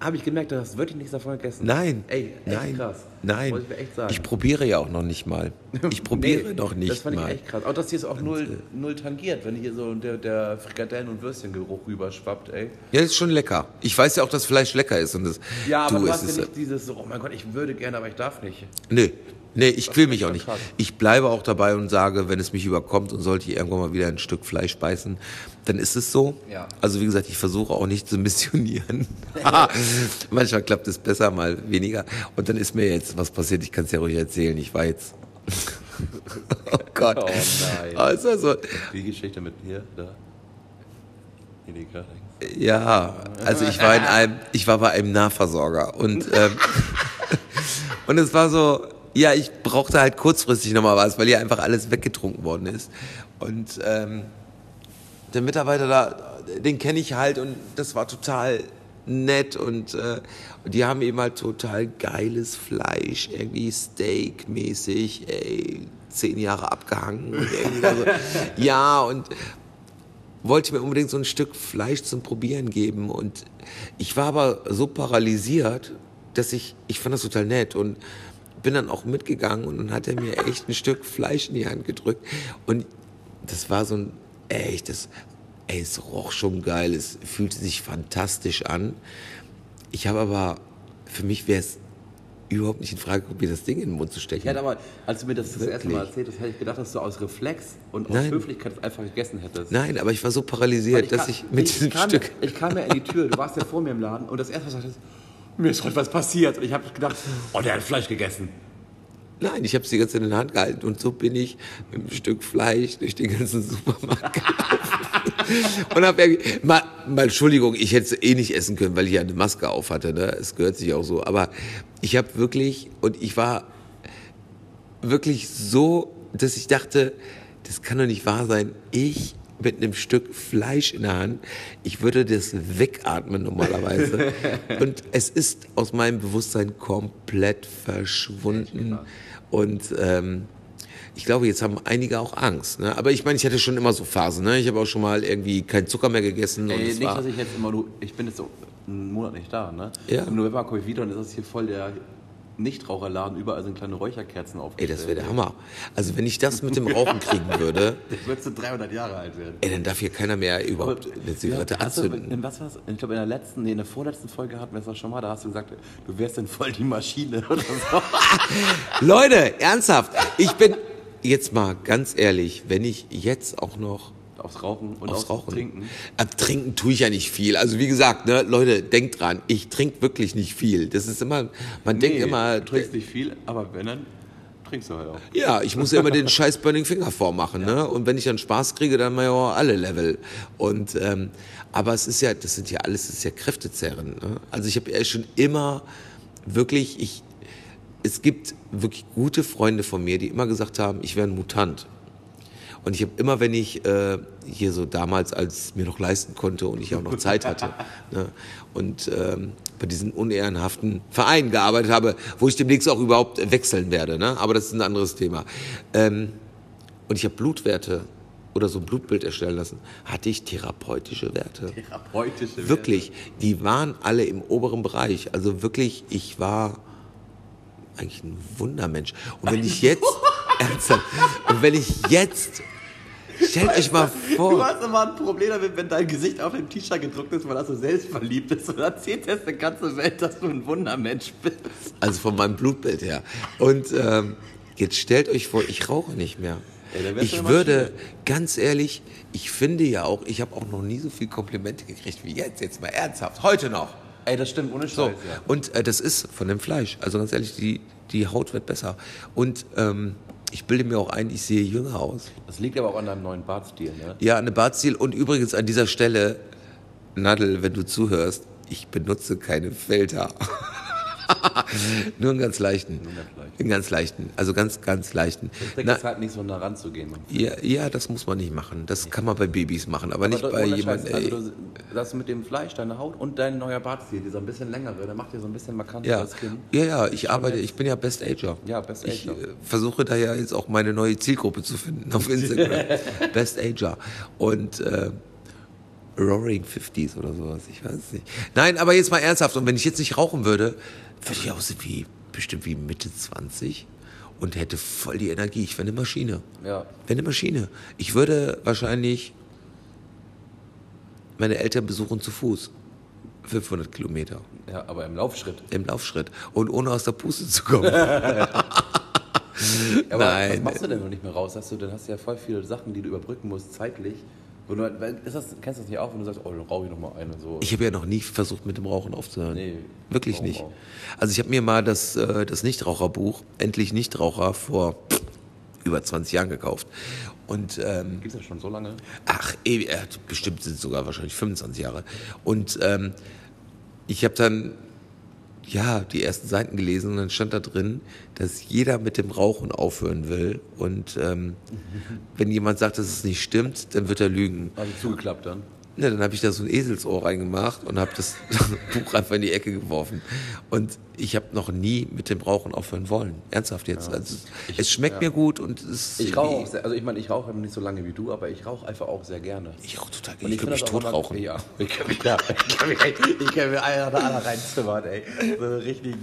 S2: habe ich gemerkt, du hast wirklich nichts davon gegessen.
S1: Nein.
S2: Ey, echt
S1: nein.
S2: krass.
S1: Nein.
S2: Muss ich mir echt sagen.
S1: Ich probiere ja auch noch nicht mal. (laughs) Ich probiere
S2: Nee,
S1: noch nicht
S2: Das fand
S1: mal.
S2: ich echt krass. Auch dass hier ist auch null, null tangiert, wenn hier so der, der Frikadellen- und Würstchengeruch rüberschwappt, ey.
S1: Ja, ist schon lecker. Ich weiß ja auch, dass Fleisch lecker ist. Und das,
S2: Ja, aber du,
S1: es
S2: hast ja nicht dieses, so, oh mein Gott, ich würde gerne, aber ich darf nicht.
S1: Nee, nee, ich will mich auch nicht. Ich bleibe auch dabei und sage, wenn es mich überkommt und sollte ich irgendwann mal wieder ein Stück Fleisch beißen, dann ist es so.
S2: Ja.
S1: Also wie gesagt, ich versuche auch nicht zu missionieren. (laughs) (laughs) Manchmal klappt es besser, mal weniger. Und dann ist mir jetzt was passiert, ich kann es ja ruhig erzählen. Ich war jetzt... (laughs) oh Gott.
S2: Oh nein.
S1: Also, so,
S2: Die Geschichte mit hier, da. Hier die gerade.
S1: Ja, also ich war in einem, ich war bei einem Nahversorger und ähm, und es war so, ja, ich brauchte halt kurzfristig nochmal was, weil hier einfach alles weggetrunken worden ist. Und ähm, der Mitarbeiter da, den kenne ich halt und das war total nett und, äh, die haben eben halt total geiles Fleisch, irgendwie Steak-mäßig, ey, zehn Jahre abgehangen und so, (laughs) ja und wollte mir unbedingt so ein Stück Fleisch zum Probieren geben und ich war aber so paralysiert, dass ich, ich fand das total nett und bin dann auch mitgegangen und dann hat er mir echt ein Stück Fleisch in die Hand gedrückt und das war so ein echtes, ey, es roch schon geil, es fühlte sich fantastisch an. Ich habe aber, für mich wäre es überhaupt nicht in Frage gekommen, mir das Ding in den Mund zu stechen.
S2: Ich hätte aber, als du mir das das erste Mal erzählt hast, hätte ich gedacht, dass du aus Reflex und aus
S1: Nein.
S2: Höflichkeit einfach gegessen hättest.
S1: Nein, aber ich war so paralysiert, dass
S2: kam-
S1: ich mit diesem
S2: kam,
S1: Stück...
S2: Ich kam ja in die Tür, du warst ja vor mir im Laden und das erste, was du sagtest, mir ist heute was passiert. Und ich habe gedacht, oh, der hat Fleisch gegessen.
S1: Nein, ich habe es die in der Hand gehalten und so bin ich mit einem Stück Fleisch durch den ganzen Supermarkt gelaufen. und habe mal, mal Entschuldigung, ich hätte eh nicht essen können, weil ich ja eine Maske auf hatte, ne? Es gehört sich auch so, aber ich habe wirklich und ich war wirklich so, dass ich dachte, das kann doch nicht wahr sein. Ich mit einem Stück Fleisch in der Hand. Ich würde das wegatmen normalerweise. (laughs) Und es ist aus meinem Bewusstsein komplett verschwunden. Und ähm, ich glaube, jetzt haben einige auch Angst. Ne? Aber ich meine, ich hatte schon immer so Phasen. Ne? Ich habe auch schon mal irgendwie keinen Zucker mehr gegessen. und
S2: Ey,
S1: es
S2: nicht,
S1: war,
S2: dass ich jetzt immer, ich bin jetzt so einen Monat nicht da, ne?
S1: Ja.
S2: Im November komme ich wieder und ist das hier voll der Nichtraucherladen, überall sind kleine Räucherkerzen
S1: ey,
S2: aufgestellt.
S1: das wäre der Hammer. Also wenn ich das mit dem Rauchen kriegen würde, (laughs)
S2: Jetzt würdest du 300 Jahre alt werden.
S1: ey, dann darf hier keiner mehr überhaupt eine Zigarette
S2: ja, du,
S1: anzünden.
S2: in was war's? Ich glaube, in der letzten, nee, in der vorletzten Folge hatten wir es doch schon mal, da hast du gesagt, du wärst denn voll die Maschine (laughs) oder so. (laughs)
S1: Leute, ernsthaft, ich bin jetzt mal ganz ehrlich, wenn ich jetzt auch noch
S2: Aufs Rauchen und
S1: aufs
S2: aufs,
S1: Rauchen.
S2: Trinken.
S1: Äh, trinken tue ich ja nicht viel. Also wie gesagt, ne, Leute, denkt dran, ich trinke wirklich nicht viel. Das ist immer, man denkt
S2: Nee,
S1: immer,
S2: du trinkst nicht viel, aber wenn, dann trinkst du halt auch.
S1: ja, ich muss ja immer den scheiß Burning Finger vormachen, ne? Und wenn ich dann Spaß kriege, dann mal ja auch alle Level. Und ähm, aber es ist ja, das sind ja alles, das ist ja Kräftezerren. Ne? Also ich habe ja schon immer wirklich, ich, es gibt wirklich gute Freunde von mir, die immer gesagt haben, ich wäre ein Mutant. Und ich habe immer, wenn ich äh, hier so damals, als mir noch leisten konnte und ich auch noch Zeit hatte, (laughs) ne, und ähm, bei diesen unehrenhaften Vereinen gearbeitet habe, wo ich demnächst auch überhaupt wechseln werde, ne? aber das ist ein anderes Thema. Ähm, und ich habe Blutwerte oder so ein Blutbild erstellen lassen, hatte ich therapeutische Werte.
S2: Therapeutische
S1: Wirklich, die waren alle im oberen Bereich. Also wirklich, ich war eigentlich ein Wundermensch. Und wenn ich jetzt, (laughs) ernsthaft, und wenn ich jetzt, stellt euch mal
S2: Du
S1: vor,
S2: hast immer ein Problem damit, wenn dein Gesicht auf dem T-Shirt gedruckt ist, weil das so selbstverliebt ist und erzählt jetzt der ganze Welt, dass du ein Wundermensch bist.
S1: also von meinem Blutbild her. Und ähm, jetzt stellt euch vor, ich rauche nicht mehr.
S2: Ja, du
S1: Ich würde, ganz ehrlich, ich finde ja auch, ich habe auch noch nie so viel Komplimente gekriegt wie jetzt, jetzt mal ernsthaft, heute noch.
S2: Ey, das stimmt, ohne Scheiß,
S1: So,
S2: ja.
S1: und äh, das ist von dem Fleisch. Also ganz ehrlich, die, die Haut wird besser. Und ähm, ich bilde mir auch ein, ich sehe jünger aus.
S2: Das liegt aber auch an deinem neuen Bartstil, ne?
S1: Ja, eine Bartstil. Und übrigens an dieser Stelle, Nadel, wenn du zuhörst, ich benutze keine Filter. (laughs) (laughs) Nur einen ganz leichten.
S2: ganz leichten.
S1: Einen ganz leichten. Also ganz, ganz leichten.
S2: Ich denke, es halt nicht so nah ranzugehen.
S1: Ja, ja, das muss man nicht machen. Das kann man bei Babys machen, aber, nicht
S2: Aber
S1: bei
S2: ohne
S1: jemandem.
S2: Also das mit dem Fleisch, deine Haut und dein neuer Bartstil, dieser ein bisschen längere, der macht dir so ein bisschen markanter
S1: Ja,
S2: das Kinn.
S1: ja, ja, ich arbeite, ich bin ja Best Ager.
S2: Ja, Best
S1: Ich
S2: Ager.
S1: äh, versuche da ja jetzt auch meine neue Zielgruppe zu finden auf (laughs) Instagram. Best Ager. Und äh, Roaring 50s oder sowas, ich weiß nicht. Nein, aber jetzt mal ernsthaft, und wenn ich jetzt nicht rauchen würde, würde ich aussehen wie, bestimmt wie Mitte 20 und hätte voll die Energie. Ich wäre eine Maschine.
S2: Ja.
S1: Wäre eine Maschine. Ich würde wahrscheinlich meine Eltern besuchen zu Fuß. 500 Kilometer
S2: ja, aber im Laufschritt.
S1: im Laufschritt und ohne aus der Puste zu kommen. (laughs) (laughs)
S2: Aber
S1: Nein.
S2: was machst du denn noch nicht mehr raus? Hast du, dann hast du ja voll viele Sachen, die du überbrücken musst, zeitlich. Weil- ist das, kennst du das nicht auch, wenn du sagst, oh, dann rauche ich noch mal einen und so.
S1: Ich habe ja noch nie versucht, mit dem Rauchen aufzuhören.
S2: Nee,
S1: Wirklich nicht.
S2: auch?
S1: Also ich habe mir mal das, äh, das Nichtraucherbuch, Endlich Nichtraucher, vor über 20 Jahren gekauft. Und ähm,
S2: Gibt's das schon so lange?
S1: Ach, äh, bestimmt sind es sogar wahrscheinlich 25 Jahre. Und ähm, ich habe dann ja die ersten Seiten gelesen und dann stand da drin, dass jeder mit dem Rauchen aufhören will. Und ähm, (laughs) wenn jemand sagt, dass es nicht stimmt, dann wird er lügen.
S2: Also zugeklappt dann.
S1: Ja, dann habe ich da so ein Eselsohr reingemacht und habe das (laughs) Buch einfach in die Ecke geworfen. Und ich habe noch nie mit dem Rauchen aufhören wollen. Ernsthaft jetzt. Also, es schmeckt mir gut und es
S2: Ich rauche auch sehr, also ich meine, ich rauche nicht so lange wie du, aber ich rauche einfach auch sehr gerne.
S1: Ich rauche total
S2: Und
S1: Ich könnte mich tot rauchen.
S2: Ja, ich kann mich, ja, ich kann mich, ich kann mir einer da reinzimmern, ey. So richtig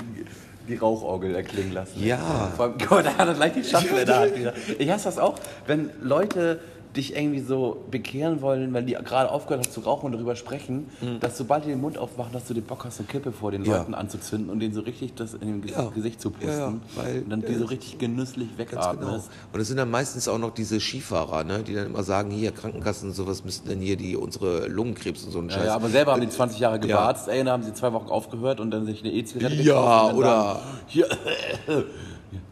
S2: die Rauchorgel erklingen lassen.
S1: Ja.
S2: Vor allem, guck mal, da hat er gleich die Schachtel (laughs) in der Hand wieder. Ich hasse das auch, wenn Leute dich irgendwie so bekehren wollen, wenn die gerade aufgehört haben zu rauchen und darüber sprechen, dass sobald die den Mund aufmachen, dass du den Bock hast, eine Kippe vor den
S1: Mhm. Ja.
S2: Leuten anzuzünden und denen so richtig das in dem
S1: Ja.
S2: Gesicht zu pusten.
S1: Ja, weil-
S2: und dann die so richtig genüsslich
S1: Ganz
S2: wegatmest.
S1: genau. Und es sind dann meistens auch noch diese Skifahrer, ne, die dann immer sagen, hier Krankenkassen und sowas müssten dann hier die unsere Lungenkrebs und so einen Scheiß.
S2: ja, aber selber haben die 20 Jahre
S1: Ja.
S2: gewarzt, ey, dann haben sie zwei Wochen aufgehört und dann sich eine E-Zigarette
S1: Ja, oder-
S2: Sagen, hier, (laughs)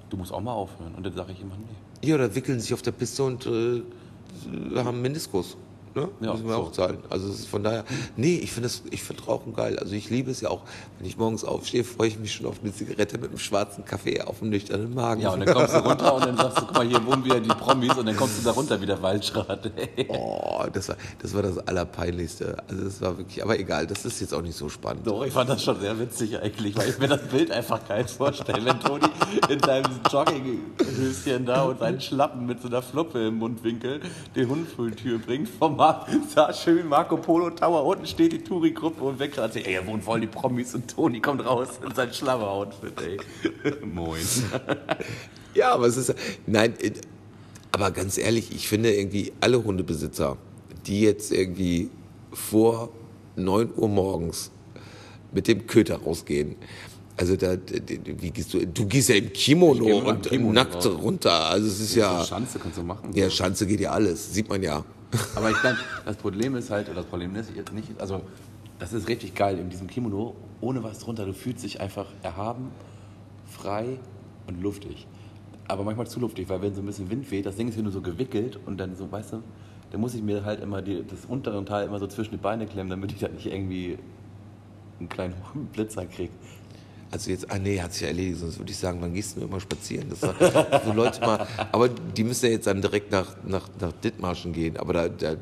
S2: du musst auch mal aufhören. Und dann sage ich immer, nee.
S1: Ja, oder wickeln sich auf der Piste und äh, haben Meniskus. Ne?
S2: Ja,
S1: müssen wir
S2: so.
S1: auch zahlen. Also es ist von daher, nee, ich finde das, ich finde Rauchen geil. Also ich liebe es ja auch, wenn ich morgens aufstehe, freue ich mich schon auf eine Zigarette mit einem schwarzen Kaffee auf einem nüchternen Magen.
S2: Ja, und dann kommst du runter und dann sagst du, guck mal, hier wohnen wieder die Promis und dann kommst du da runter wie der Waldschrat. (laughs)
S1: Oh, das war, das war das Allerpeinlichste. Also das war wirklich, aber egal, das ist jetzt auch nicht so spannend.
S2: Doch, ich fand das schon sehr witzig eigentlich, weil ich mir das Bild einfach geil vorstelle, wenn Toni in seinem Jogginghöschen da und seinen Schlappen mit so einer Fluppe im Mundwinkel die Hundfülltür bringt vom Mar sah schön Marco Polo Tower, unten steht die Touri-Gruppe und weg gerade ey, hier wohnen voll die Promis und Toni kommt raus in sein Schlammer-Outfit, ey. (laughs) Moin. (laughs)
S1: Ja, aber es ist, nein, aber ganz ehrlich, ich finde irgendwie alle Hundebesitzer, die jetzt irgendwie vor 9 Uhr morgens mit dem Köter rausgehen, also da, wie gehst du, du gehst ja im Kimono und
S2: Kimono
S1: nackt
S2: raus.
S1: runter, also es ist ja,
S2: Schanze kannst du machen.
S1: ja, Schanze geht ja alles, sieht man ja.
S2: Aber ich glaube, das Problem ist halt, oder das Problem ist jetzt nicht, also das ist richtig geil in diesem Kimono, ohne was drunter. Du fühlst dich einfach erhaben, frei und luftig. Aber manchmal zu luftig, weil wenn so ein bisschen Wind weht, das Ding ist hier nur so gewickelt und dann so, weißt du, dann muss ich mir halt immer die, das untere Teil immer so zwischen die Beine klemmen, damit ich da nicht irgendwie einen kleinen (laughs) Blitzer kriege.
S1: Also jetzt, ah nee, hat sich ja erledigt, sonst würde ich sagen, wann gehst du immer spazieren? Das war, (laughs) so Leute mal, aber die müssen ja jetzt dann direkt nach, nach, nach Dithmarschen gehen, aber da, da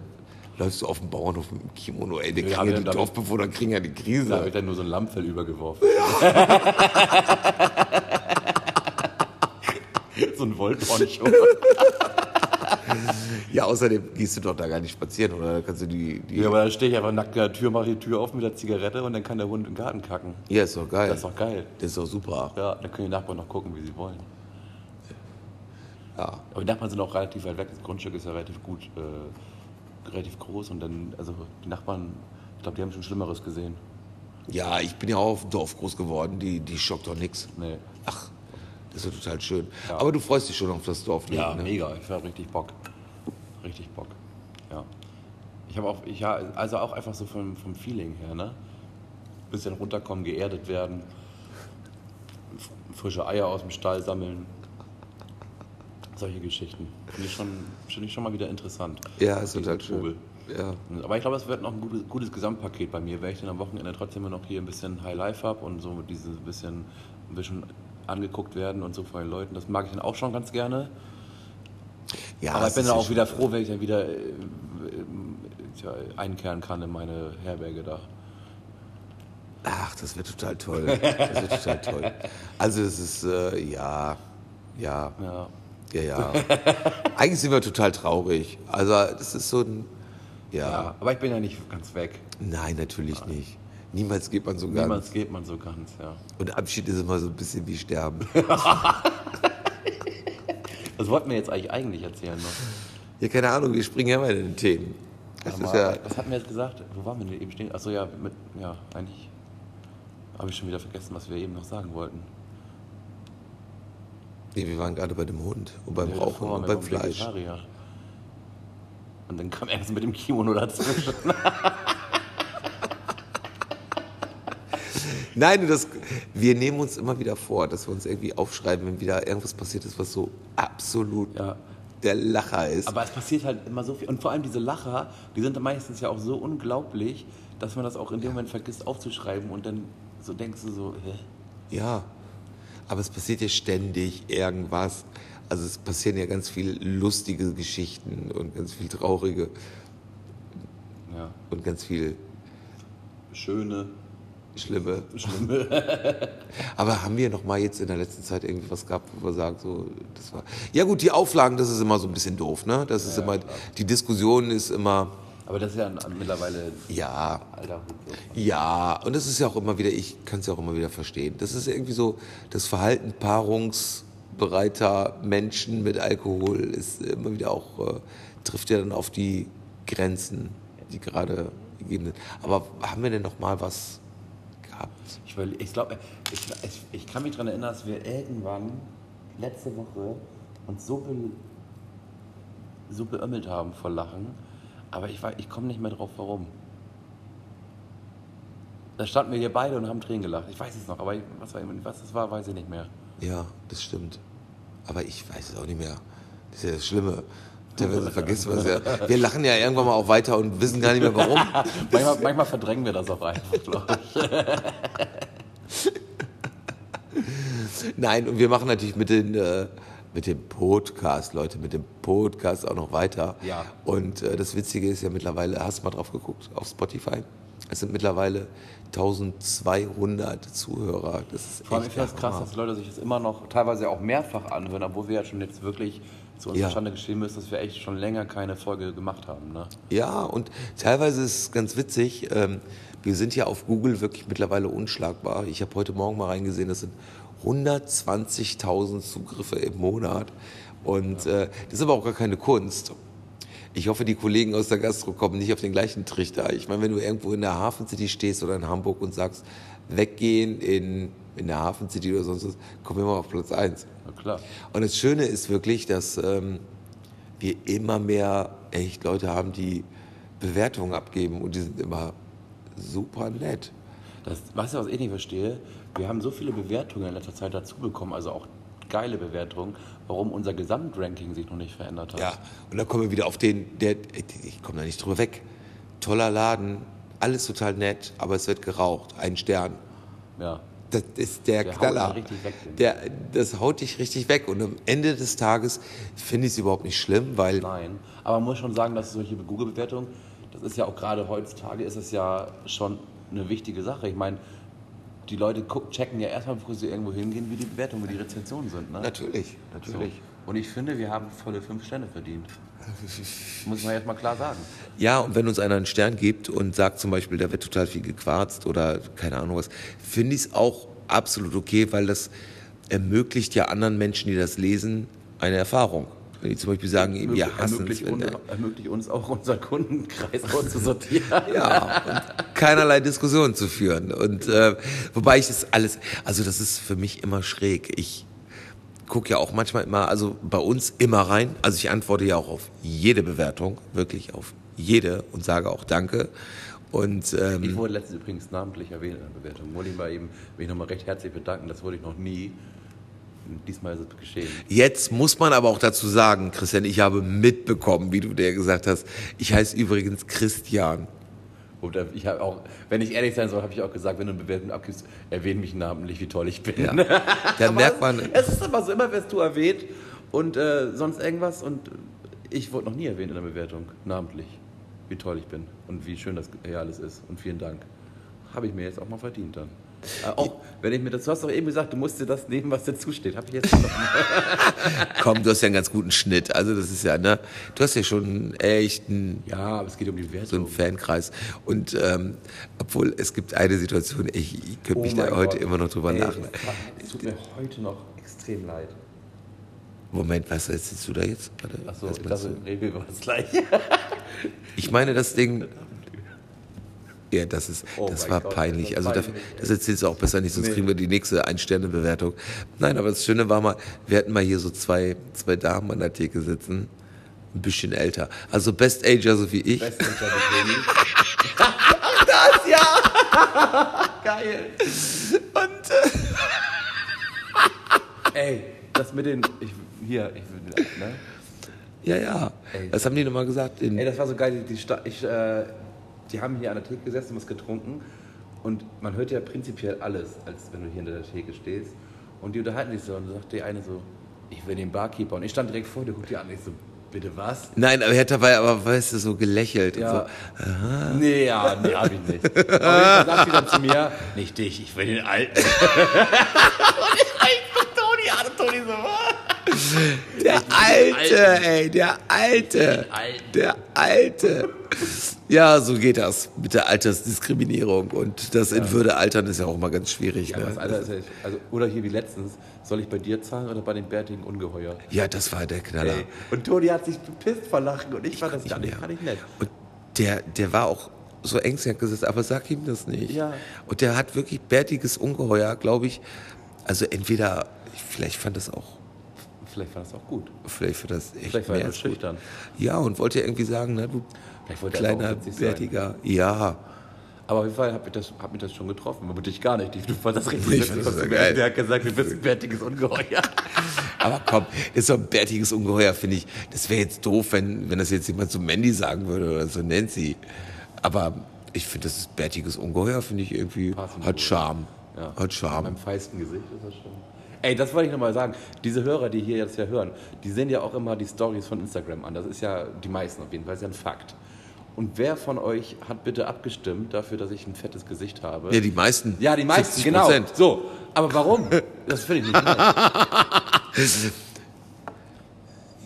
S1: läufst du auf dem Bauernhof mit dem Kimono, ey, die,
S2: Ja,
S1: kriegen ja, die Dorfbewohner kriegen ja die
S2: Da habe
S1: Krise.
S2: ich dann nur so ein Lammfell übergeworfen. (laughs) so ein Wollponcho. (laughs)
S1: Ja, außerdem gehst du doch da gar nicht spazieren, oder? Da kannst du die, die
S2: Ja, aber da stehe ich einfach nackt in der Tür, mache die Tür auf mit der Zigarette und dann kann der Hund im Garten kacken.
S1: ja, ist doch geil.
S2: Das ist doch geil.
S1: Das ist doch super.
S2: Ja, dann können die Nachbarn noch gucken, wie sie wollen.
S1: Ja.
S2: Aber die Nachbarn sind auch relativ weit weg. Das Grundstück ist ja relativ gut, äh, relativ groß und dann, also die Nachbarn, ich glaube, die haben schon Schlimmeres gesehen.
S1: Ja, ich bin ja auch auf dem Dorf groß geworden, die, die schockt doch nix.
S2: Nee.
S1: Ach, das ist ja total schön.
S2: Ja.
S1: Aber du freust dich schon auf das Dorfleben,
S2: Ja,
S1: ne?
S2: mega. Ich habe richtig Bock. Richtig Bock. Ja. Ich habe auch, ich, ja, also auch einfach so vom, vom Feeling her, ne? Bisschen runterkommen, geerdet werden, frische Eier aus dem Stall sammeln. Solche Geschichten. Finde ich, schon, finde ich schon mal wieder interessant.
S1: Ja, ist total schön. Ja.
S2: Aber ich glaube, es wird noch ein gutes, gutes Gesamtpaket bei mir, weil ich dann am Wochenende trotzdem noch hier ein bisschen High Life habe und so mit diesem bisschen, ein bisschen angeguckt werden und so von den Leuten. Das mag ich dann auch schon ganz gerne.
S1: Ja
S2: Aber ich bin dann
S1: ja
S2: auch wieder froh, wenn ich dann wieder äh, tja, einkehren kann in meine Herberge da.
S1: Ach, das wird total toll. Das wird total toll. Also es ist, äh, ja, ja,
S2: Ja.
S1: ja, ja. Eigentlich sind wir total traurig. Also das ist so ein, ja,
S2: ja. Aber ich bin ja nicht ganz weg.
S1: nein, natürlich nicht. Niemals geht man so ganz.
S2: Niemals geht man so ganz, ja.
S1: Und Abschied ist immer so ein bisschen wie Sterben. (laughs)
S2: Was wollten wir jetzt eigentlich eigentlich erzählen noch?
S1: Ja, keine Ahnung, wir springen ja immer in den Themen. Das ist ja,
S2: was hatten wir jetzt gesagt? Wo waren wir denn eben stehen? Achso, ja, mit, ja, eigentlich habe ich schon wieder vergessen, was wir eben noch sagen wollten.
S1: nee, wir waren gerade bei dem Hund und beim
S2: Ja,
S1: Rauchen und beim Fleisch.
S2: Vegetarier. Und dann kam erst mit dem Kimono dazwischen. (laughs)
S1: Nein, das, wir nehmen uns immer wieder vor, dass wir uns irgendwie aufschreiben, wenn wieder irgendwas passiert ist, was so absolut
S2: Ja.
S1: der Lacher ist.
S2: Aber es passiert halt immer so viel. Und vor allem diese Lacher, die sind meistens ja auch so unglaublich, dass man das auch in dem Moment vergisst aufzuschreiben und dann so denkst du so, hä?
S1: Ja, aber es passiert ja ständig irgendwas. Also es passieren ja ganz viele lustige Geschichten und ganz viel traurige
S2: Ja.
S1: und ganz viel
S2: Schöne,
S1: schlimme.
S2: schlimme. (laughs)
S1: Aber haben wir noch mal jetzt in der letzten Zeit irgendwie was gehabt, wo wir sagen, so, das war. Ja gut, die Auflagen, das ist immer so ein bisschen doof, ne? Das ist immer, die Diskussion ist immer,
S2: Aber das ist ja mittlerweile
S1: ja,
S2: alter Hut.
S1: Ja, und das ist ja auch immer wieder, ich kann es ja auch immer wieder verstehen. Das ist irgendwie so, das Verhalten paarungsbereiter Menschen mit Alkohol ist immer wieder auch, äh, trifft ja dann auf die Grenzen, die gerade gegeben sind. Aber haben wir denn noch mal was gehabt?
S2: Ich, ich glaube, ich, ich, ich kann mich daran erinnern, dass wir irgendwann letzte Woche uns so, be, so beömmelt haben vor Lachen. Aber ich, ich komme nicht mehr drauf, warum. Da standen wir hier beide und haben Tränen gelacht. Ich weiß es noch, aber was, war, was das war, weiß ich nicht mehr.
S1: Ja, das stimmt. Aber ich weiß es auch nicht mehr. Das ist ja das Schlimme. Teilweise vergessen wir es ja. Wir lachen ja irgendwann mal auch weiter und wissen gar nicht mehr warum. (laughs)
S2: manchmal, manchmal verdrängen wir das auch einfach, glaube ich. (laughs)
S1: Nein, und wir machen natürlich mit, den, äh, mit dem Podcast, Leute, mit dem Podcast auch noch weiter.
S2: Ja.
S1: Und äh, das Witzige ist ja mittlerweile, hast du mal drauf geguckt, auf Spotify? Es sind mittlerweile 1200 Zuhörer. Das ist
S2: Vor allem,
S1: echt
S2: ich finde es
S1: der
S2: krass, dass die Leute sich das immer noch teilweise auch mehrfach anhören, obwohl wir ja schon jetzt wirklich zu unserer
S1: Ja.
S2: Schande gestehen müssen, dass wir echt schon länger keine Folge gemacht haben. Ne?
S1: Ja, und teilweise ist es ganz witzig. Ähm, wir sind ja auf Google wirklich mittlerweile unschlagbar. Ich habe heute Morgen mal reingesehen, das sind 120.000 Zugriffe im Monat. Und äh, das ist aber auch gar keine Kunst. Ich hoffe, die Kollegen aus der Gastro kommen nicht auf den gleichen Trichter. Ich meine, wenn du irgendwo in der Hafen City stehst oder in Hamburg und sagst, weggehen in, in der Hafen City oder sonst was, kommen wir immer auf Platz 1.
S2: Na klar.
S1: Und das Schöne ist wirklich, dass ähm, wir immer mehr echt Leute haben, die Bewertungen abgeben und die sind immer super nett.
S2: Das, weißt du, was ich nicht verstehe? Wir haben so viele Bewertungen in letzter Zeit dazu bekommen, also auch geile Bewertungen, warum unser Gesamtranking sich noch nicht verändert hat.
S1: Ja, und dann kommen wir wieder auf den, der, ich komme da nicht drüber weg. Toller Laden, alles total nett, aber es wird geraucht. Ein Stern.
S2: ja.
S1: Das ist der,
S2: Der
S1: Knaller.
S2: weg,
S1: der, das haut dich richtig weg. Und am Ende des Tages finde ich es überhaupt nicht schlimm, weil
S2: Nein, aber man muss schon sagen, dass solche Google-Bewertungen, das ist ja auch gerade heutzutage, ist es ja schon eine wichtige Sache. Ich meine, die Leute checken ja erstmal, bevor sie irgendwo hingehen, wie die Bewertungen, wie die Rezensionen sind. Ne?
S1: natürlich,
S2: So.
S1: natürlich.
S2: Und ich finde, wir haben volle fünf Sterne verdient. (laughs) Muss man jetzt mal klar sagen.
S1: Ja, und wenn uns einer einen Stern gibt und sagt zum Beispiel, da wird total viel gequarzt oder keine Ahnung was, finde ich es auch absolut okay, weil das ermöglicht ja anderen Menschen, die das lesen, eine Erfahrung. Wenn die zum Beispiel sagen, wir
S2: Ermöglicht-
S1: hassen
S2: ermöglicht, uns,
S1: der-
S2: ermöglicht uns auch unseren Kundenkreis (laughs) auszusortieren. (laughs)
S1: Ja, und keinerlei Diskussionen zu führen. Und äh, wobei ich das alles, also das ist für mich immer schräg. Ich gucke ja auch manchmal immer, also bei uns immer rein. Also ich antworte ja auch auf jede Bewertung, wirklich auf jede und sage auch Danke. Und
S2: Ich
S1: ähm,
S2: wurde letztens übrigens namentlich erwähnt in der Bewertung. Wollte ich mal eben mich nochmal recht herzlich bedanken. Das wurde ich noch nie. Diesmal ist es geschehen.
S1: jetzt muss man aber auch dazu sagen, Christian, ich habe mitbekommen, wie du dir gesagt hast. Ich heiße übrigens Christian.
S2: Oder ich habe auch, wenn ich ehrlich sein soll, habe ich auch gesagt, wenn du eine Bewertung abgibst, erwähne mich namentlich, wie toll ich bin.
S1: Ja. (laughs) Da merkt man,
S2: Es ist aber so, immer wirst du erwähnt und äh, sonst irgendwas und ich wurde noch nie erwähnt in der Bewertung, namentlich, wie toll ich bin und wie schön das hier alles ist und vielen Dank. Habe ich mir jetzt auch mal verdient dann. Auch wenn ich mir das, du hast doch eben gesagt, du musst dir das nehmen, was dir zusteht. Habe ich jetzt (laughs)
S1: komm, du hast ja einen ganz guten Schnitt. Also das ist ja, ne? Du hast ja schon einen
S2: Ja, aber es geht um die
S1: so
S2: Bewertung.
S1: einen Fankreis. Und ähm, obwohl es gibt eine Situation, ich, ich könnte
S2: Oh
S1: mich da
S2: mein
S1: heute
S2: Gott.
S1: immer noch drüber
S2: Ey,
S1: lachen.
S2: Es tut mir heute noch extrem leid.
S1: Moment, was erzählst du da jetzt?
S2: Achso, ich dachte, reden wir über das Gleiche.
S1: ich meine das Ding. (laughs) Ja, das ist,
S2: Oh
S1: das war
S2: Gott,
S1: peinlich.
S2: das
S1: Also
S2: war
S1: das,
S2: peinlich.
S1: das erzählst du auch besser nicht, sonst
S2: Nee.
S1: kriegen wir die nächste Ein-Sterne-Bewertung. Nein, aber das Schöne war mal, wir hatten mal hier so zwei, zwei Damen an der Theke sitzen, ein bisschen älter. Also Best Ager, so wie ich.
S2: Besten Tony. (laughs)
S1: das ja!
S2: Geil.
S1: Und äh, (laughs)
S2: Ey, das mit den. Ich, hier, ich, ne?
S1: ja, ja.
S2: Ey.
S1: Was haben die nochmal gesagt?
S2: Ey, das war so geil. Die, die, ich, äh, die haben hier an der Theke gesessen und was getrunken. Und man hört ja prinzipiell alles, als wenn du hier in der Theke stehst. Und die unterhalten sich so und sagt die eine so, ich will den Barkeeper. Und ich stand direkt vor dir, guck dir an. Ich so, bitte was?
S1: Nein, aber er hat dabei aber, weißt du, so gelächelt.
S2: Ja.
S1: Und so.
S2: Nee, ja, nee, hab ich nicht. Auf jeden Fall sagt sie dann zu mir, nicht dich, ich will den Alten. (laughs) Toni, ja, Toni so,
S1: Der Alte, ey, der Alte. Der Alte. Ja, so geht das mit der Altersdiskriminierung. Und das in Würde altern ist ja auch mal ganz schwierig.
S2: Ja,
S1: ne?
S2: das Alter ist ja, also, oder hier wie letztens, soll ich bei dir zahlen oder bei den bärtigen Ungeheuer?
S1: ja, das war der Knaller.
S2: Ey. Und Toni hat sich bepisst vor Lachen und ich fand das gar nicht, fand ich nett.
S1: Und der, der war auch so ängstlich, gesagt, aber sag ihm das nicht.
S2: Ja.
S1: Und der hat wirklich bärtiges Ungeheuer, glaube ich. Also entweder, vielleicht fand das auch,
S2: Vielleicht war das auch gut.
S1: vielleicht für das echt
S2: Vielleicht war er
S1: mehr gut.
S2: schüchtern.
S1: Ja, und wollte irgendwie sagen, na du
S2: er
S1: kleiner, bärtiger. Ja.
S2: Aber auf jeden Fall hat mich das, hat mich das schon getroffen, aber dich gar nicht. Du fandest das richtig
S1: Ich
S2: witzig,
S1: fand
S2: was
S1: das
S2: du
S1: geil.
S2: Der hat gesagt, du bist ein bärtiges Ungeheuer. (laughs)
S1: Aber komm, ist doch ein bärtiges Ungeheuer, finde ich. Das wäre jetzt doof, wenn, wenn das jetzt jemand zu Mandy sagen würde oder so Nancy. Aber ich finde, das ist bärtiges Ungeheuer, finde ich irgendwie,
S2: Passend
S1: hat. Charme.
S2: Ja.
S1: Hat Charme.
S2: Beim feisten Gesicht ist das schon. Ey, das wollte ich nochmal sagen. Diese Hörer, die hier jetzt ja hören, die sehen ja auch immer die Stories von Instagram an. Das ist ja die meisten auf jeden Fall, das ist ja ein Fakt. Und wer von euch hat bitte abgestimmt dafür, dass ich ein fettes Gesicht habe?
S1: Ja, die meisten.
S2: Ja, die meisten,
S1: 70%.
S2: genau. So, aber warum? Das finde ich nicht. (laughs)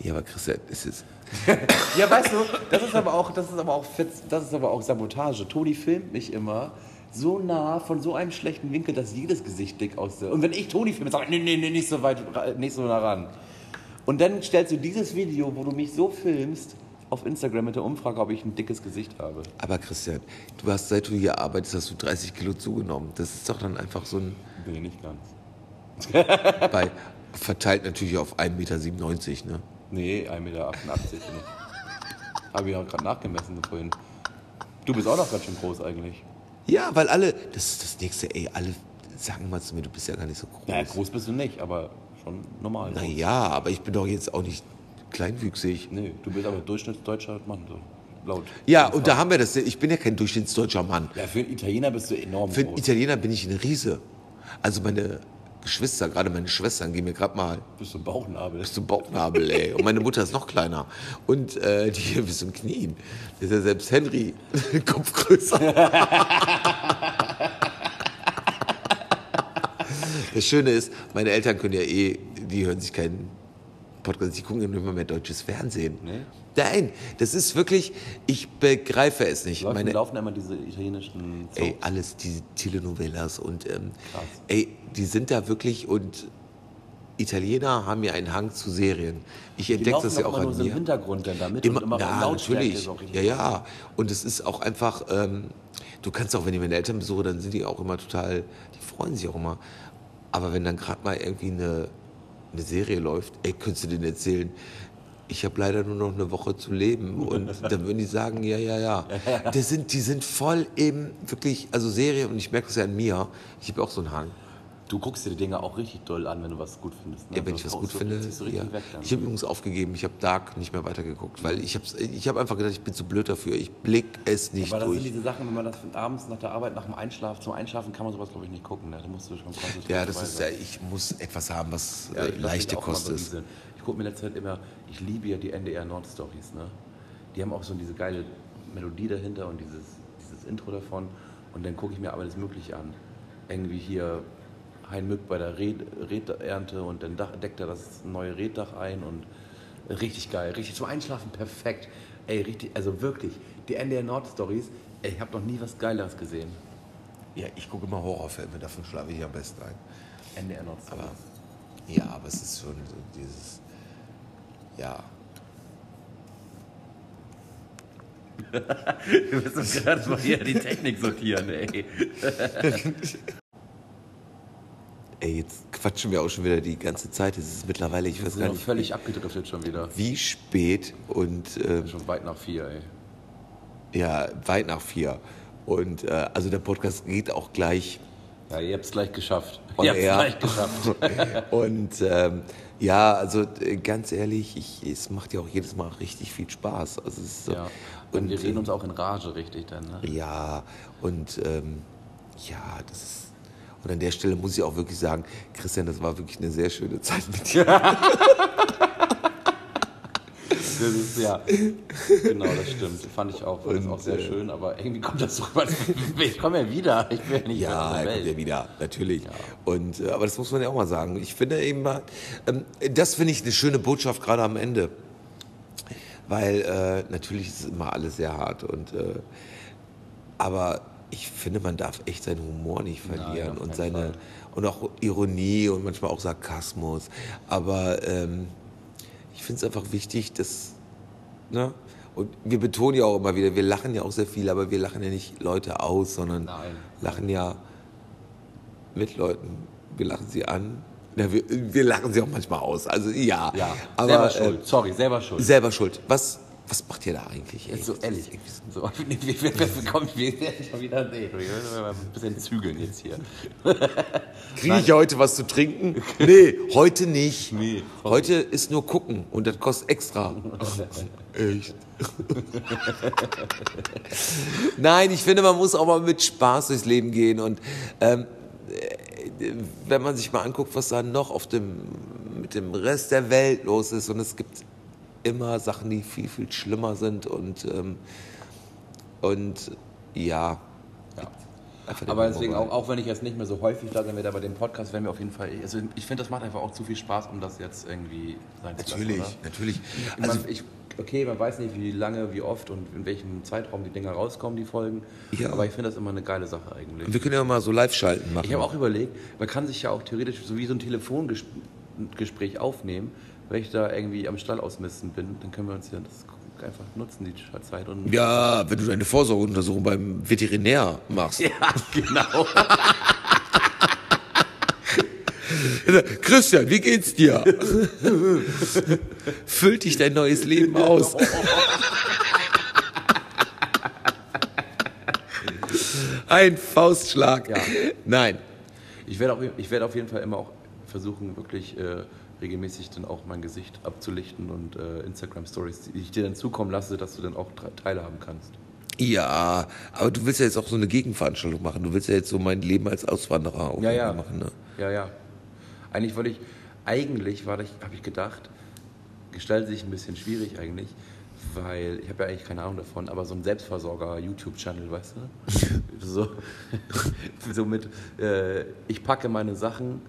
S1: Ja, aber Christian, es ist. (laughs)
S2: Ja, weißt du, das ist aber auch, das ist aber auch, das ist aber auch Sabotage. Toni filmt mich immer so nah von so einem schlechten Winkel, dass jedes Gesicht dick aussieht. Und wenn ich Toni filme, sage ich, nee, nee, nee, nicht so weit, nicht so nah ran. Und dann stellst du dieses Video, wo du mich so filmst, auf Instagram mit der Umfrage, ob ich ein dickes Gesicht habe.
S1: Aber Christian, du hast, seit du hier arbeitest, hast du 30 Kilo zugenommen. Das ist doch dann einfach so ein.
S2: Nee, nicht ganz. (laughs)
S1: bei, verteilt natürlich auf 1,97 Meter, ne?
S2: Nee, 1,88 Meter. Habe ich auch gerade nachgemessen vorhin. Du bist auch noch ganz schön groß eigentlich.
S1: Ja, weil alle. Das ist das nächste, ey, alle sagen mal zu mir, du bist ja gar nicht so groß.
S2: Ja, groß bist du nicht, aber schon normal. groß.
S1: Naja, aber ich bin doch jetzt auch nicht kleinwüchsig.
S2: Nee, du bist aber durchschnittsdeutscher Mann, so laut.
S1: Ja, und da haben wir das. Ich bin ja kein durchschnittsdeutscher Mann.
S2: Ja, für einen Italiener bist du enorm
S1: Für einen
S2: groß.
S1: Italiener bin ich eine Riese. Also meine Geschwister, gerade meine Schwestern, gehen mir gerade mal
S2: bist du ein Bauchnabel.
S1: bis zum Bauchnabel, ey. Und meine Mutter ist noch kleiner. Und äh, die hier bis zum Knien. Da ist ja selbst Henry (laughs) Kopf größer. Das Schöne ist, meine Eltern können ja eh, die hören sich keinen Podcast, die gucken mal mehr deutsches Fernsehen.
S2: Nee?
S1: Nein, das ist wirklich, ich begreife es nicht.
S2: Laufen,
S1: Meine,
S2: laufen immer diese italienischen
S1: Ey,
S2: Soaps.
S1: alles, diese Telenovelas und ähm,
S2: Krass.
S1: ey, die sind da wirklich und Italiener haben ja einen Hang zu Serien. Ich entdecke das ja auch
S2: immer nur
S1: an
S2: so im
S1: mir.
S2: Hintergrund dann damit
S1: Immer,
S2: und immer
S1: ja,
S2: Lautstärke
S1: natürlich. Ja, ja. Und es ist auch einfach, ähm, du kannst auch, wenn ich meine Eltern besuche, dann sind die auch immer total, die freuen sich auch immer. Aber wenn dann gerade mal irgendwie eine, eine Serie läuft, ey, könntest du denen erzählen, ich habe leider nur noch eine Woche zu leben. Und dann würden die sagen, ja, ja, ja. Das sind, die sind voll eben wirklich, also Serie, und ich merke das ja an mir, ich habe auch so einen Hang.
S2: Du guckst dir die Dinge auch richtig doll an, wenn du was gut findest. Ne?
S1: Ja, wenn ich was
S2: auch
S1: gut
S2: so,
S1: finde. Ja.
S2: weg.
S1: Ich habe übrigens aufgegeben, ich habe Dark nicht mehr weitergeguckt, weil ich habe ich hab einfach gedacht, ich bin zu blöd dafür. Ich blick es nicht
S2: aber das sind
S1: durch.
S2: diese Sachen, wenn man das abends nach der Arbeit, nach dem Einschlafen, zum Einschlafen kann man sowas, glaube ich, nicht gucken. Ne? Da musst du schon konzentriert
S1: Ja, das ist ja, ich muss etwas haben, was
S2: Ja,
S1: äh, leichte Kost ist.
S2: Ich gucke mir letzte Zeit immer, ich liebe ja die NDR Nord Stories, ne? Die haben auch so diese geile Melodie dahinter und dieses, dieses Intro davon. Und dann gucke ich mir alles Mögliche an. Irgendwie hier Hein Mück bei der Redernte und dann deckt er das neue Reddach ein und richtig geil, richtig zum Einschlafen perfekt. Ey, richtig, also wirklich, die NDR Nord Stories, ey, ich habe noch nie was Geileres gesehen.
S1: Ja, ich gucke immer Horrorfilme, davon schlafe ich am besten ein.
S2: NDR Nord Stories.
S1: Aber ja, aber es ist schon so dieses, ja. (laughs)
S2: Wir müssen gerade mal hier die Technik sortieren, ey. (laughs)
S1: Ey, jetzt quatschen wir auch schon wieder die ganze Zeit. Es ist mittlerweile, ich
S2: Wir
S1: weiß
S2: sind
S1: gar nicht,
S2: völlig abgedriftet schon wieder.
S1: wie spät und äh,
S2: Schon weit nach vier, ey.
S1: ja, weit nach vier. Und äh, also der Podcast geht auch gleich
S2: Ja, ihr habt es gleich geschafft.
S1: on
S2: ihr habt es gleich geschafft. (laughs)
S1: Und ähm, ja, also äh, ganz ehrlich, ich, es macht ja auch jedes Mal richtig viel Spaß. Also es ist so,
S2: ja. Und, wir
S1: äh,
S2: reden uns auch in Rage richtig dann, ne?
S1: Ja, und ähm, ja, das ist. Und an der Stelle muss ich auch wirklich sagen, Christian, das war wirklich eine sehr schöne Zeit mit dir.
S2: Das ist, ja, genau, das stimmt. Fand ich auch, fand
S1: Und,
S2: auch sehr
S1: äh,
S2: schön, aber irgendwie kommt das so rüber. Ich komme ja wieder, ich bin ja nicht
S1: Ja, er kommt ja wieder, natürlich. Und, äh, aber das muss man ja auch mal sagen. Ich finde eben mal, ähm, das finde ich eine schöne Botschaft gerade am Ende. Weil äh, natürlich ist immer alles sehr hart. Und, äh, aber ich finde, man darf echt seinen Humor nicht verlieren
S2: auf
S1: und seine
S2: Fall.
S1: und auch Ironie und manchmal auch Sarkasmus. Aber ähm, ich finde es einfach wichtig, dass ne? und wir betonen ja auch immer wieder, wir lachen ja auch sehr viel, aber wir lachen ja nicht Leute aus, sondern
S2: Nein.
S1: lachen ja mit Leuten. Wir lachen sie an. Ja, wir, wir lachen sie auch manchmal aus. Also ja,
S2: Ja,
S1: aber
S2: selber
S1: äh,
S2: schuld. Sorry, selber schuld.
S1: selber schuld. Was Was macht ihr da eigentlich? Ey?
S2: So ehrlich. So, (laughs) wir, kommen schon wieder. Nee, ein bisschen zügeln jetzt hier. (laughs)
S1: Kriege ich heute was zu trinken? (laughs) Nee, heute nicht.
S2: Nee.
S1: Heute ist nur gucken und das kostet extra. Echt? Nein, ich finde, man muss auch mal mit Spaß durchs Leben gehen und ähm, äh, wenn man sich mal anguckt, was da noch auf dem, mit dem Rest der Welt los ist und es gibt immer Sachen, die viel, viel schlimmer sind und, ähm, und ja. Den
S2: Aber
S1: Humor
S2: deswegen, auch, auch wenn ich jetzt nicht mehr so häufig da sein werde, aber den Podcast werden wir auf jeden Fall. Also ich finde, das macht einfach auch zu viel Spaß, um das jetzt irgendwie sein zu lassen.
S1: Natürlich, natürlich.
S2: Also
S1: Also,
S2: ich, okay, man weiß nicht, wie lange, wie oft und in welchem Zeitraum die Dinger rauskommen, die Folgen.
S1: Ja.
S2: Aber ich finde das immer eine geile Sache eigentlich.
S1: wir können ja mal so Live-Schalten machen.
S2: Ich habe auch überlegt, man kann sich ja auch theoretisch so wie so ein Telefongespräch aufnehmen. Wenn ich da irgendwie am Stall ausmisten bin, dann können wir uns ja das einfach nutzen, die Zeit. Und
S1: Ja, wenn du deine Vorsorgeuntersuchung beim Veterinär machst. (laughs)
S2: ja genau. (laughs)
S1: Christian, wie geht's dir? (laughs) Füllt dich dein neues Leben aus? Ein Faustschlag.
S2: Ja.
S1: Nein.
S2: Ich werde, auch, ich werde auf jeden Fall immer auch versuchen, wirklich äh, regelmäßig dann auch mein Gesicht abzulichten und äh, Instagram-Stories, die ich dir dann zukommen lasse, dass du dann auch teilhaben kannst.
S1: Ja, aber du willst ja jetzt auch so eine Gegenveranstaltung machen. Du willst ja jetzt so mein Leben als Auswanderer auch
S2: Ja, ja.
S1: machen. Ne?
S2: Ja, ja. Eigentlich wollte ich, eigentlich war ich, habe ich gedacht, gestaltet sich ein bisschen schwierig eigentlich, weil ich habe ja eigentlich keine Ahnung davon, aber so ein Selbstversorger-YouTube-Channel, weißt du? (laughs) so, (laughs) so mit, äh, ich packe meine Sachen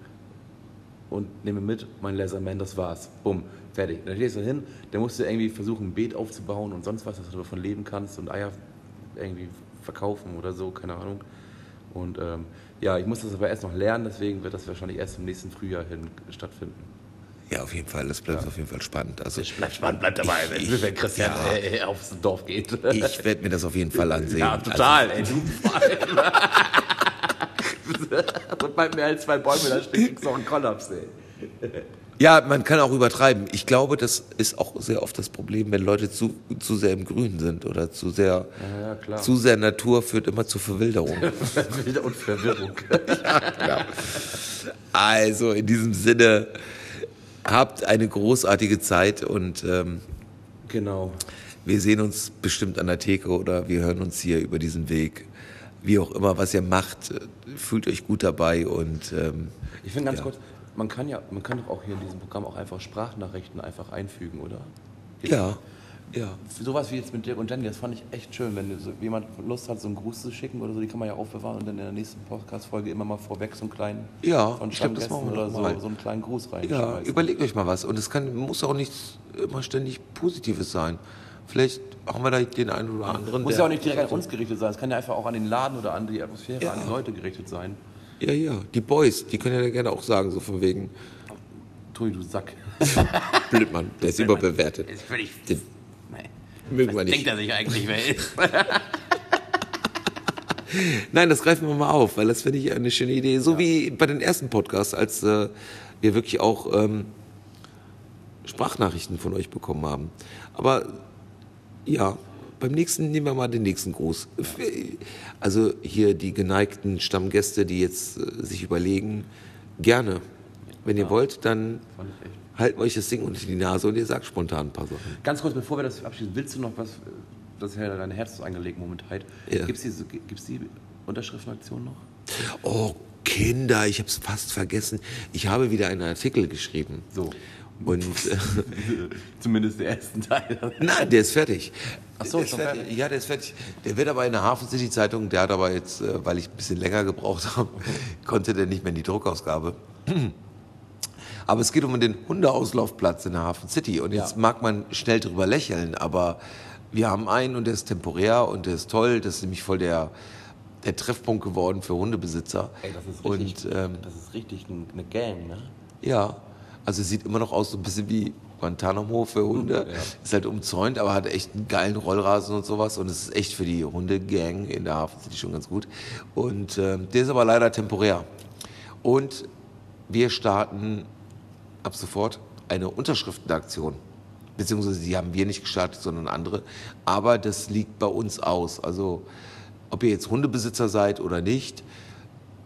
S2: und nehme mit mein Laserman, das war's. Bumm, fertig. Dann stehst du hin, dann musst du irgendwie versuchen, ein Beet aufzubauen und sonst was, dass du davon leben kannst und Eier irgendwie verkaufen oder so, keine Ahnung. Und ähm, ja, ich muss das aber erst noch lernen, deswegen wird das wahrscheinlich erst im nächsten Frühjahr hin stattfinden.
S1: Ja, auf jeden Fall. Das bleibt auf jeden Fall spannend. Also
S2: Bleibt spannend, bleibt dabei, wenn, wenn Christian
S1: Ja.
S2: äh, aufs Dorf geht.
S1: ich werde mir das auf jeden Fall (laughs) ansehen.
S2: ja, total, ey, du (laughs) (laughs) Und bei mehr als zwei Bäume, da steht kriegst du auch einen Kollaps, ey.
S1: Ja, man kann auch übertreiben. Ich glaube, das ist auch sehr oft das Problem, wenn Leute zu, zu sehr im Grün sind oder zu sehr,
S2: Ja, ja,
S1: zu sehr Natur führt immer zu Verwilderung. (laughs)
S2: Und Verwirrung. (laughs)
S1: also in diesem Sinne, habt eine großartige Zeit und ähm,
S2: Genau.
S1: wir sehen uns bestimmt an der Theke oder wir hören uns hier über diesen Weg. Wie auch immer, was ihr macht, äh, fühlt euch gut dabei und ähm,
S2: Ich finde ganz
S1: Ja.
S2: kurz, man kann ja, man kann doch auch hier in diesem Programm auch einfach Sprachnachrichten einfach einfügen, oder?
S1: ja, ja.
S2: Sowas wie jetzt mit Dirk und Jenny, das fand ich echt schön, wenn so jemand Lust hat, so einen Gruß zu schicken oder so, die kann man ja aufbewahren und dann in der nächsten Podcast-Folge immer mal vorweg so einen kleinen
S1: Ja,
S2: von
S1: ich glaub, das machen wir
S2: oder so, so einen kleinen Gruß
S1: Ja,
S2: reinschmeißen.
S1: überlegt euch mal was. Und es kann, muss auch nicht immer ständig Positives sein. Vielleicht haben wir da den einen oder anderen.
S2: Muss ja auch nicht direkt an uns gerichtet sein, es kann ja einfach auch an den Laden oder an die Atmosphäre,
S1: Ja.
S2: an die Leute gerichtet sein.
S1: Ja, ja. Die Boys, die können ja gerne auch sagen, so von wegen,
S2: Tui, du Sack. (laughs)
S1: Blödmann, der ist überbewertet.
S2: Ist völlig.
S1: Den mögen wir nicht.
S2: denkt er sich eigentlich, wer ist? (laughs)
S1: Nein, das greifen wir mal auf, weil das finde ich eine schöne Idee. So wie bei den ersten Podcasts, als äh, wir wirklich auch ähm, Sprachnachrichten von euch bekommen haben. Aber ja, beim nächsten nehmen wir mal den nächsten Gruß. Also hier die geneigten Stammgäste, die jetzt äh, sich überlegen, gerne. Wenn ihr wollt, dann halten wir euch das Ding unter die Nase und ihr sagt spontan ein paar Sachen.
S2: Ganz kurz, bevor wir das abschließen, willst du noch was, das ist ja dein Herz angelegt momentan.
S1: Ja.
S2: Gibt es die, gibt's die Unterschriftenaktion noch?
S1: Oh, Kinder, ich habe es fast vergessen. Ich habe wieder einen Artikel geschrieben.
S2: So.
S1: Und (laughs) äh,
S2: Zumindest der ersten Teil.
S1: nein, der ist fertig.
S2: Ach so,
S1: der ist fertig.
S2: fertig?
S1: Ja, der ist fertig. Der wird aber in der Hafen City Zeitung, der hat aber jetzt, äh, weil ich ein bisschen länger gebraucht habe, konnte der nicht mehr in die Druckausgabe. (clears throat) Aber es geht um den Hundeauslaufplatz in der Hafen City. Und jetzt
S2: Ja.
S1: mag man schnell drüber lächeln, aber wir haben einen und der ist temporär und der ist toll. Das ist nämlich voll der, der Treffpunkt geworden für Hundebesitzer.
S2: Ey, das ist
S1: und
S2: richtig,
S1: ähm,
S2: das ist richtig ein- eine Gang, ne?
S1: ja, also es sieht immer noch aus so ein bisschen wie Guantanamo für Hunde.
S2: Ja.
S1: Ist halt umzäunt, aber hat echt einen geilen Rollrasen und sowas. Und es ist echt für die Hundegang in der Hafen City schon ganz gut. Und ähm, der ist aber leider temporär. Und wir starten ab sofort eine Unterschriftenaktion, beziehungsweise die haben wir nicht gestartet, sondern andere. Aber das liegt bei uns aus. Also ob ihr jetzt Hundebesitzer seid oder nicht,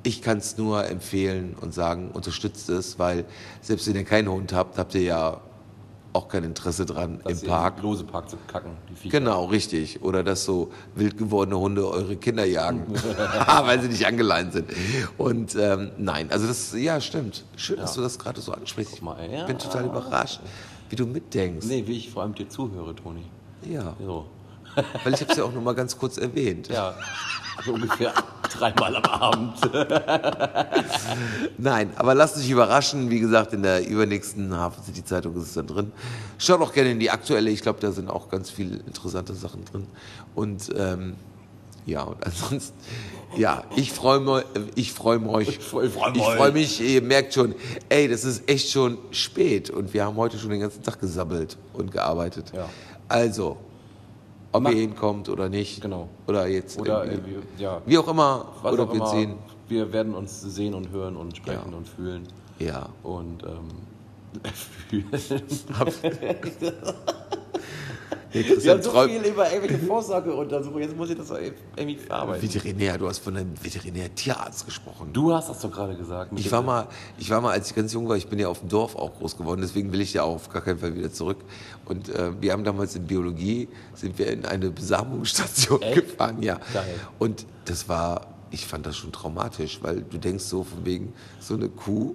S1: ich kann es nur empfehlen und sagen, unterstützt es, weil selbst wenn ihr keinen Hund habt, habt ihr ja auch kein Interesse dran
S2: Das
S1: im Park.
S2: Lose Park zu kacken, die Viecher.
S1: Genau, richtig. Oder dass so wild gewordene Hunde eure Kinder jagen, (laughs) (laughs) weil sie nicht angeleint sind. Und ähm, nein, also das, ja, stimmt. Schön, dass du das gerade so ansprichst. Ich
S2: mal, ja.
S1: bin total überrascht, wie du mitdenkst.
S2: Nee, wie ich vor allem dir zuhöre, Toni.
S1: Ja,
S2: So.
S1: Weil ich habe es ja auch nur mal ganz kurz erwähnt.
S2: Ja, so ungefähr dreimal am Abend.
S1: Nein, aber lasst euch überraschen. Wie gesagt, in der übernächsten Hafen City Zeitung ist es dann drin. Schaut auch gerne in die aktuelle. Ich glaube, da sind auch ganz viele interessante Sachen drin. Und ähm, ja, und ansonsten, ja, ich freue mich, ich freue mich, ich
S2: freu- freu
S1: freue mich, ihr merkt schon, ey, das ist echt schon spät und wir haben heute schon den ganzen Tag gesabbelt und gearbeitet.
S2: Ja.
S1: Also, ob
S2: Mach-
S1: ihr hinkommt oder nicht.
S2: Genau.
S1: Oder jetzt.
S2: Oder äh, ja,
S1: wie auch immer,
S2: was
S1: oder
S2: auch
S1: wir
S2: immer.
S1: sehen.
S2: Wir werden uns sehen und hören und sprechen
S1: Ja.
S2: und fühlen.
S1: Ja.
S2: Und ähm, (laughs) fühlen. (laughs) Wir haben so viel über irgendwelche Vorsorgeuntersuchungen. Jetzt muss ich das irgendwie verarbeiten.
S1: Veterinär, du hast von einem Veterinär-Tierarzt gesprochen.
S2: Du hast das doch gerade gesagt.
S1: Ich war mal, ich war mal, als ich ganz jung war, ich bin ja auf dem Dorf auch groß geworden, deswegen will ich ja auch auf gar keinen Fall wieder zurück. Und äh, wir haben damals in Biologie, sind wir in eine Besamungsstation
S2: Echt?
S1: gefahren, ja.
S2: Geil.
S1: Und das war, ich fand das schon traumatisch, weil du denkst so von wegen, so eine Kuh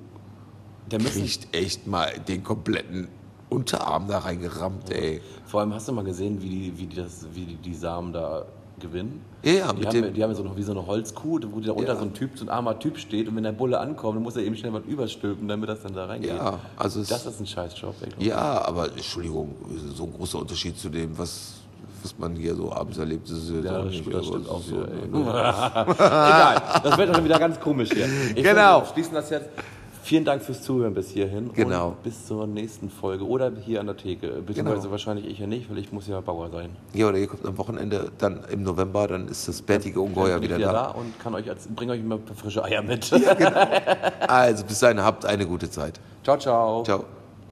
S2: Der
S1: kriegt echt mal den kompletten Unterarm da reingerammt, ey.
S2: vor allem hast du mal gesehen, wie die, wie die, das, wie die, die Samen da gewinnen?
S1: Ja, ja,
S2: die
S1: mit
S2: haben,
S1: dem-
S2: ja- die haben ja so noch wie so eine Holzkuh, wo da unter
S1: Ja.
S2: so ein Typ, so ein armer Typ steht und wenn der Bulle ankommt, dann muss er eben schnell was überstülpen, damit das dann da reingeht.
S1: Ja, also
S2: das ist ein Scheißjob.
S1: Ja, aber Entschuldigung, so ein großer Unterschied zu dem, was, was man hier so abends erlebt. Das ist
S2: Ja,
S1: auch
S2: das
S1: nicht
S2: das stimmt auch
S1: so,
S2: wieder.
S1: ne? (laughs)
S2: Egal, das wird dann wieder ganz komisch hier. Ich
S1: Genau.
S2: Wir schließen das jetzt. Vielen Dank fürs Zuhören bis hierhin.
S1: Genau.
S2: Und bis zur nächsten Folge. Oder hier an der Theke. Beziehungsweise
S1: Genau.
S2: wahrscheinlich ich ja nicht, weil ich muss ja Bauer sein.
S1: Ja, oder ihr kommt am Wochenende, dann im November, dann ist das bärtige Ungeheuer
S2: ich
S1: wieder da.
S2: und kann euch als, bringe euch immer ein paar frische Eier mit.
S1: Also bis dahin, habt eine gute Zeit.
S2: ciao, ciao.
S1: Ciao.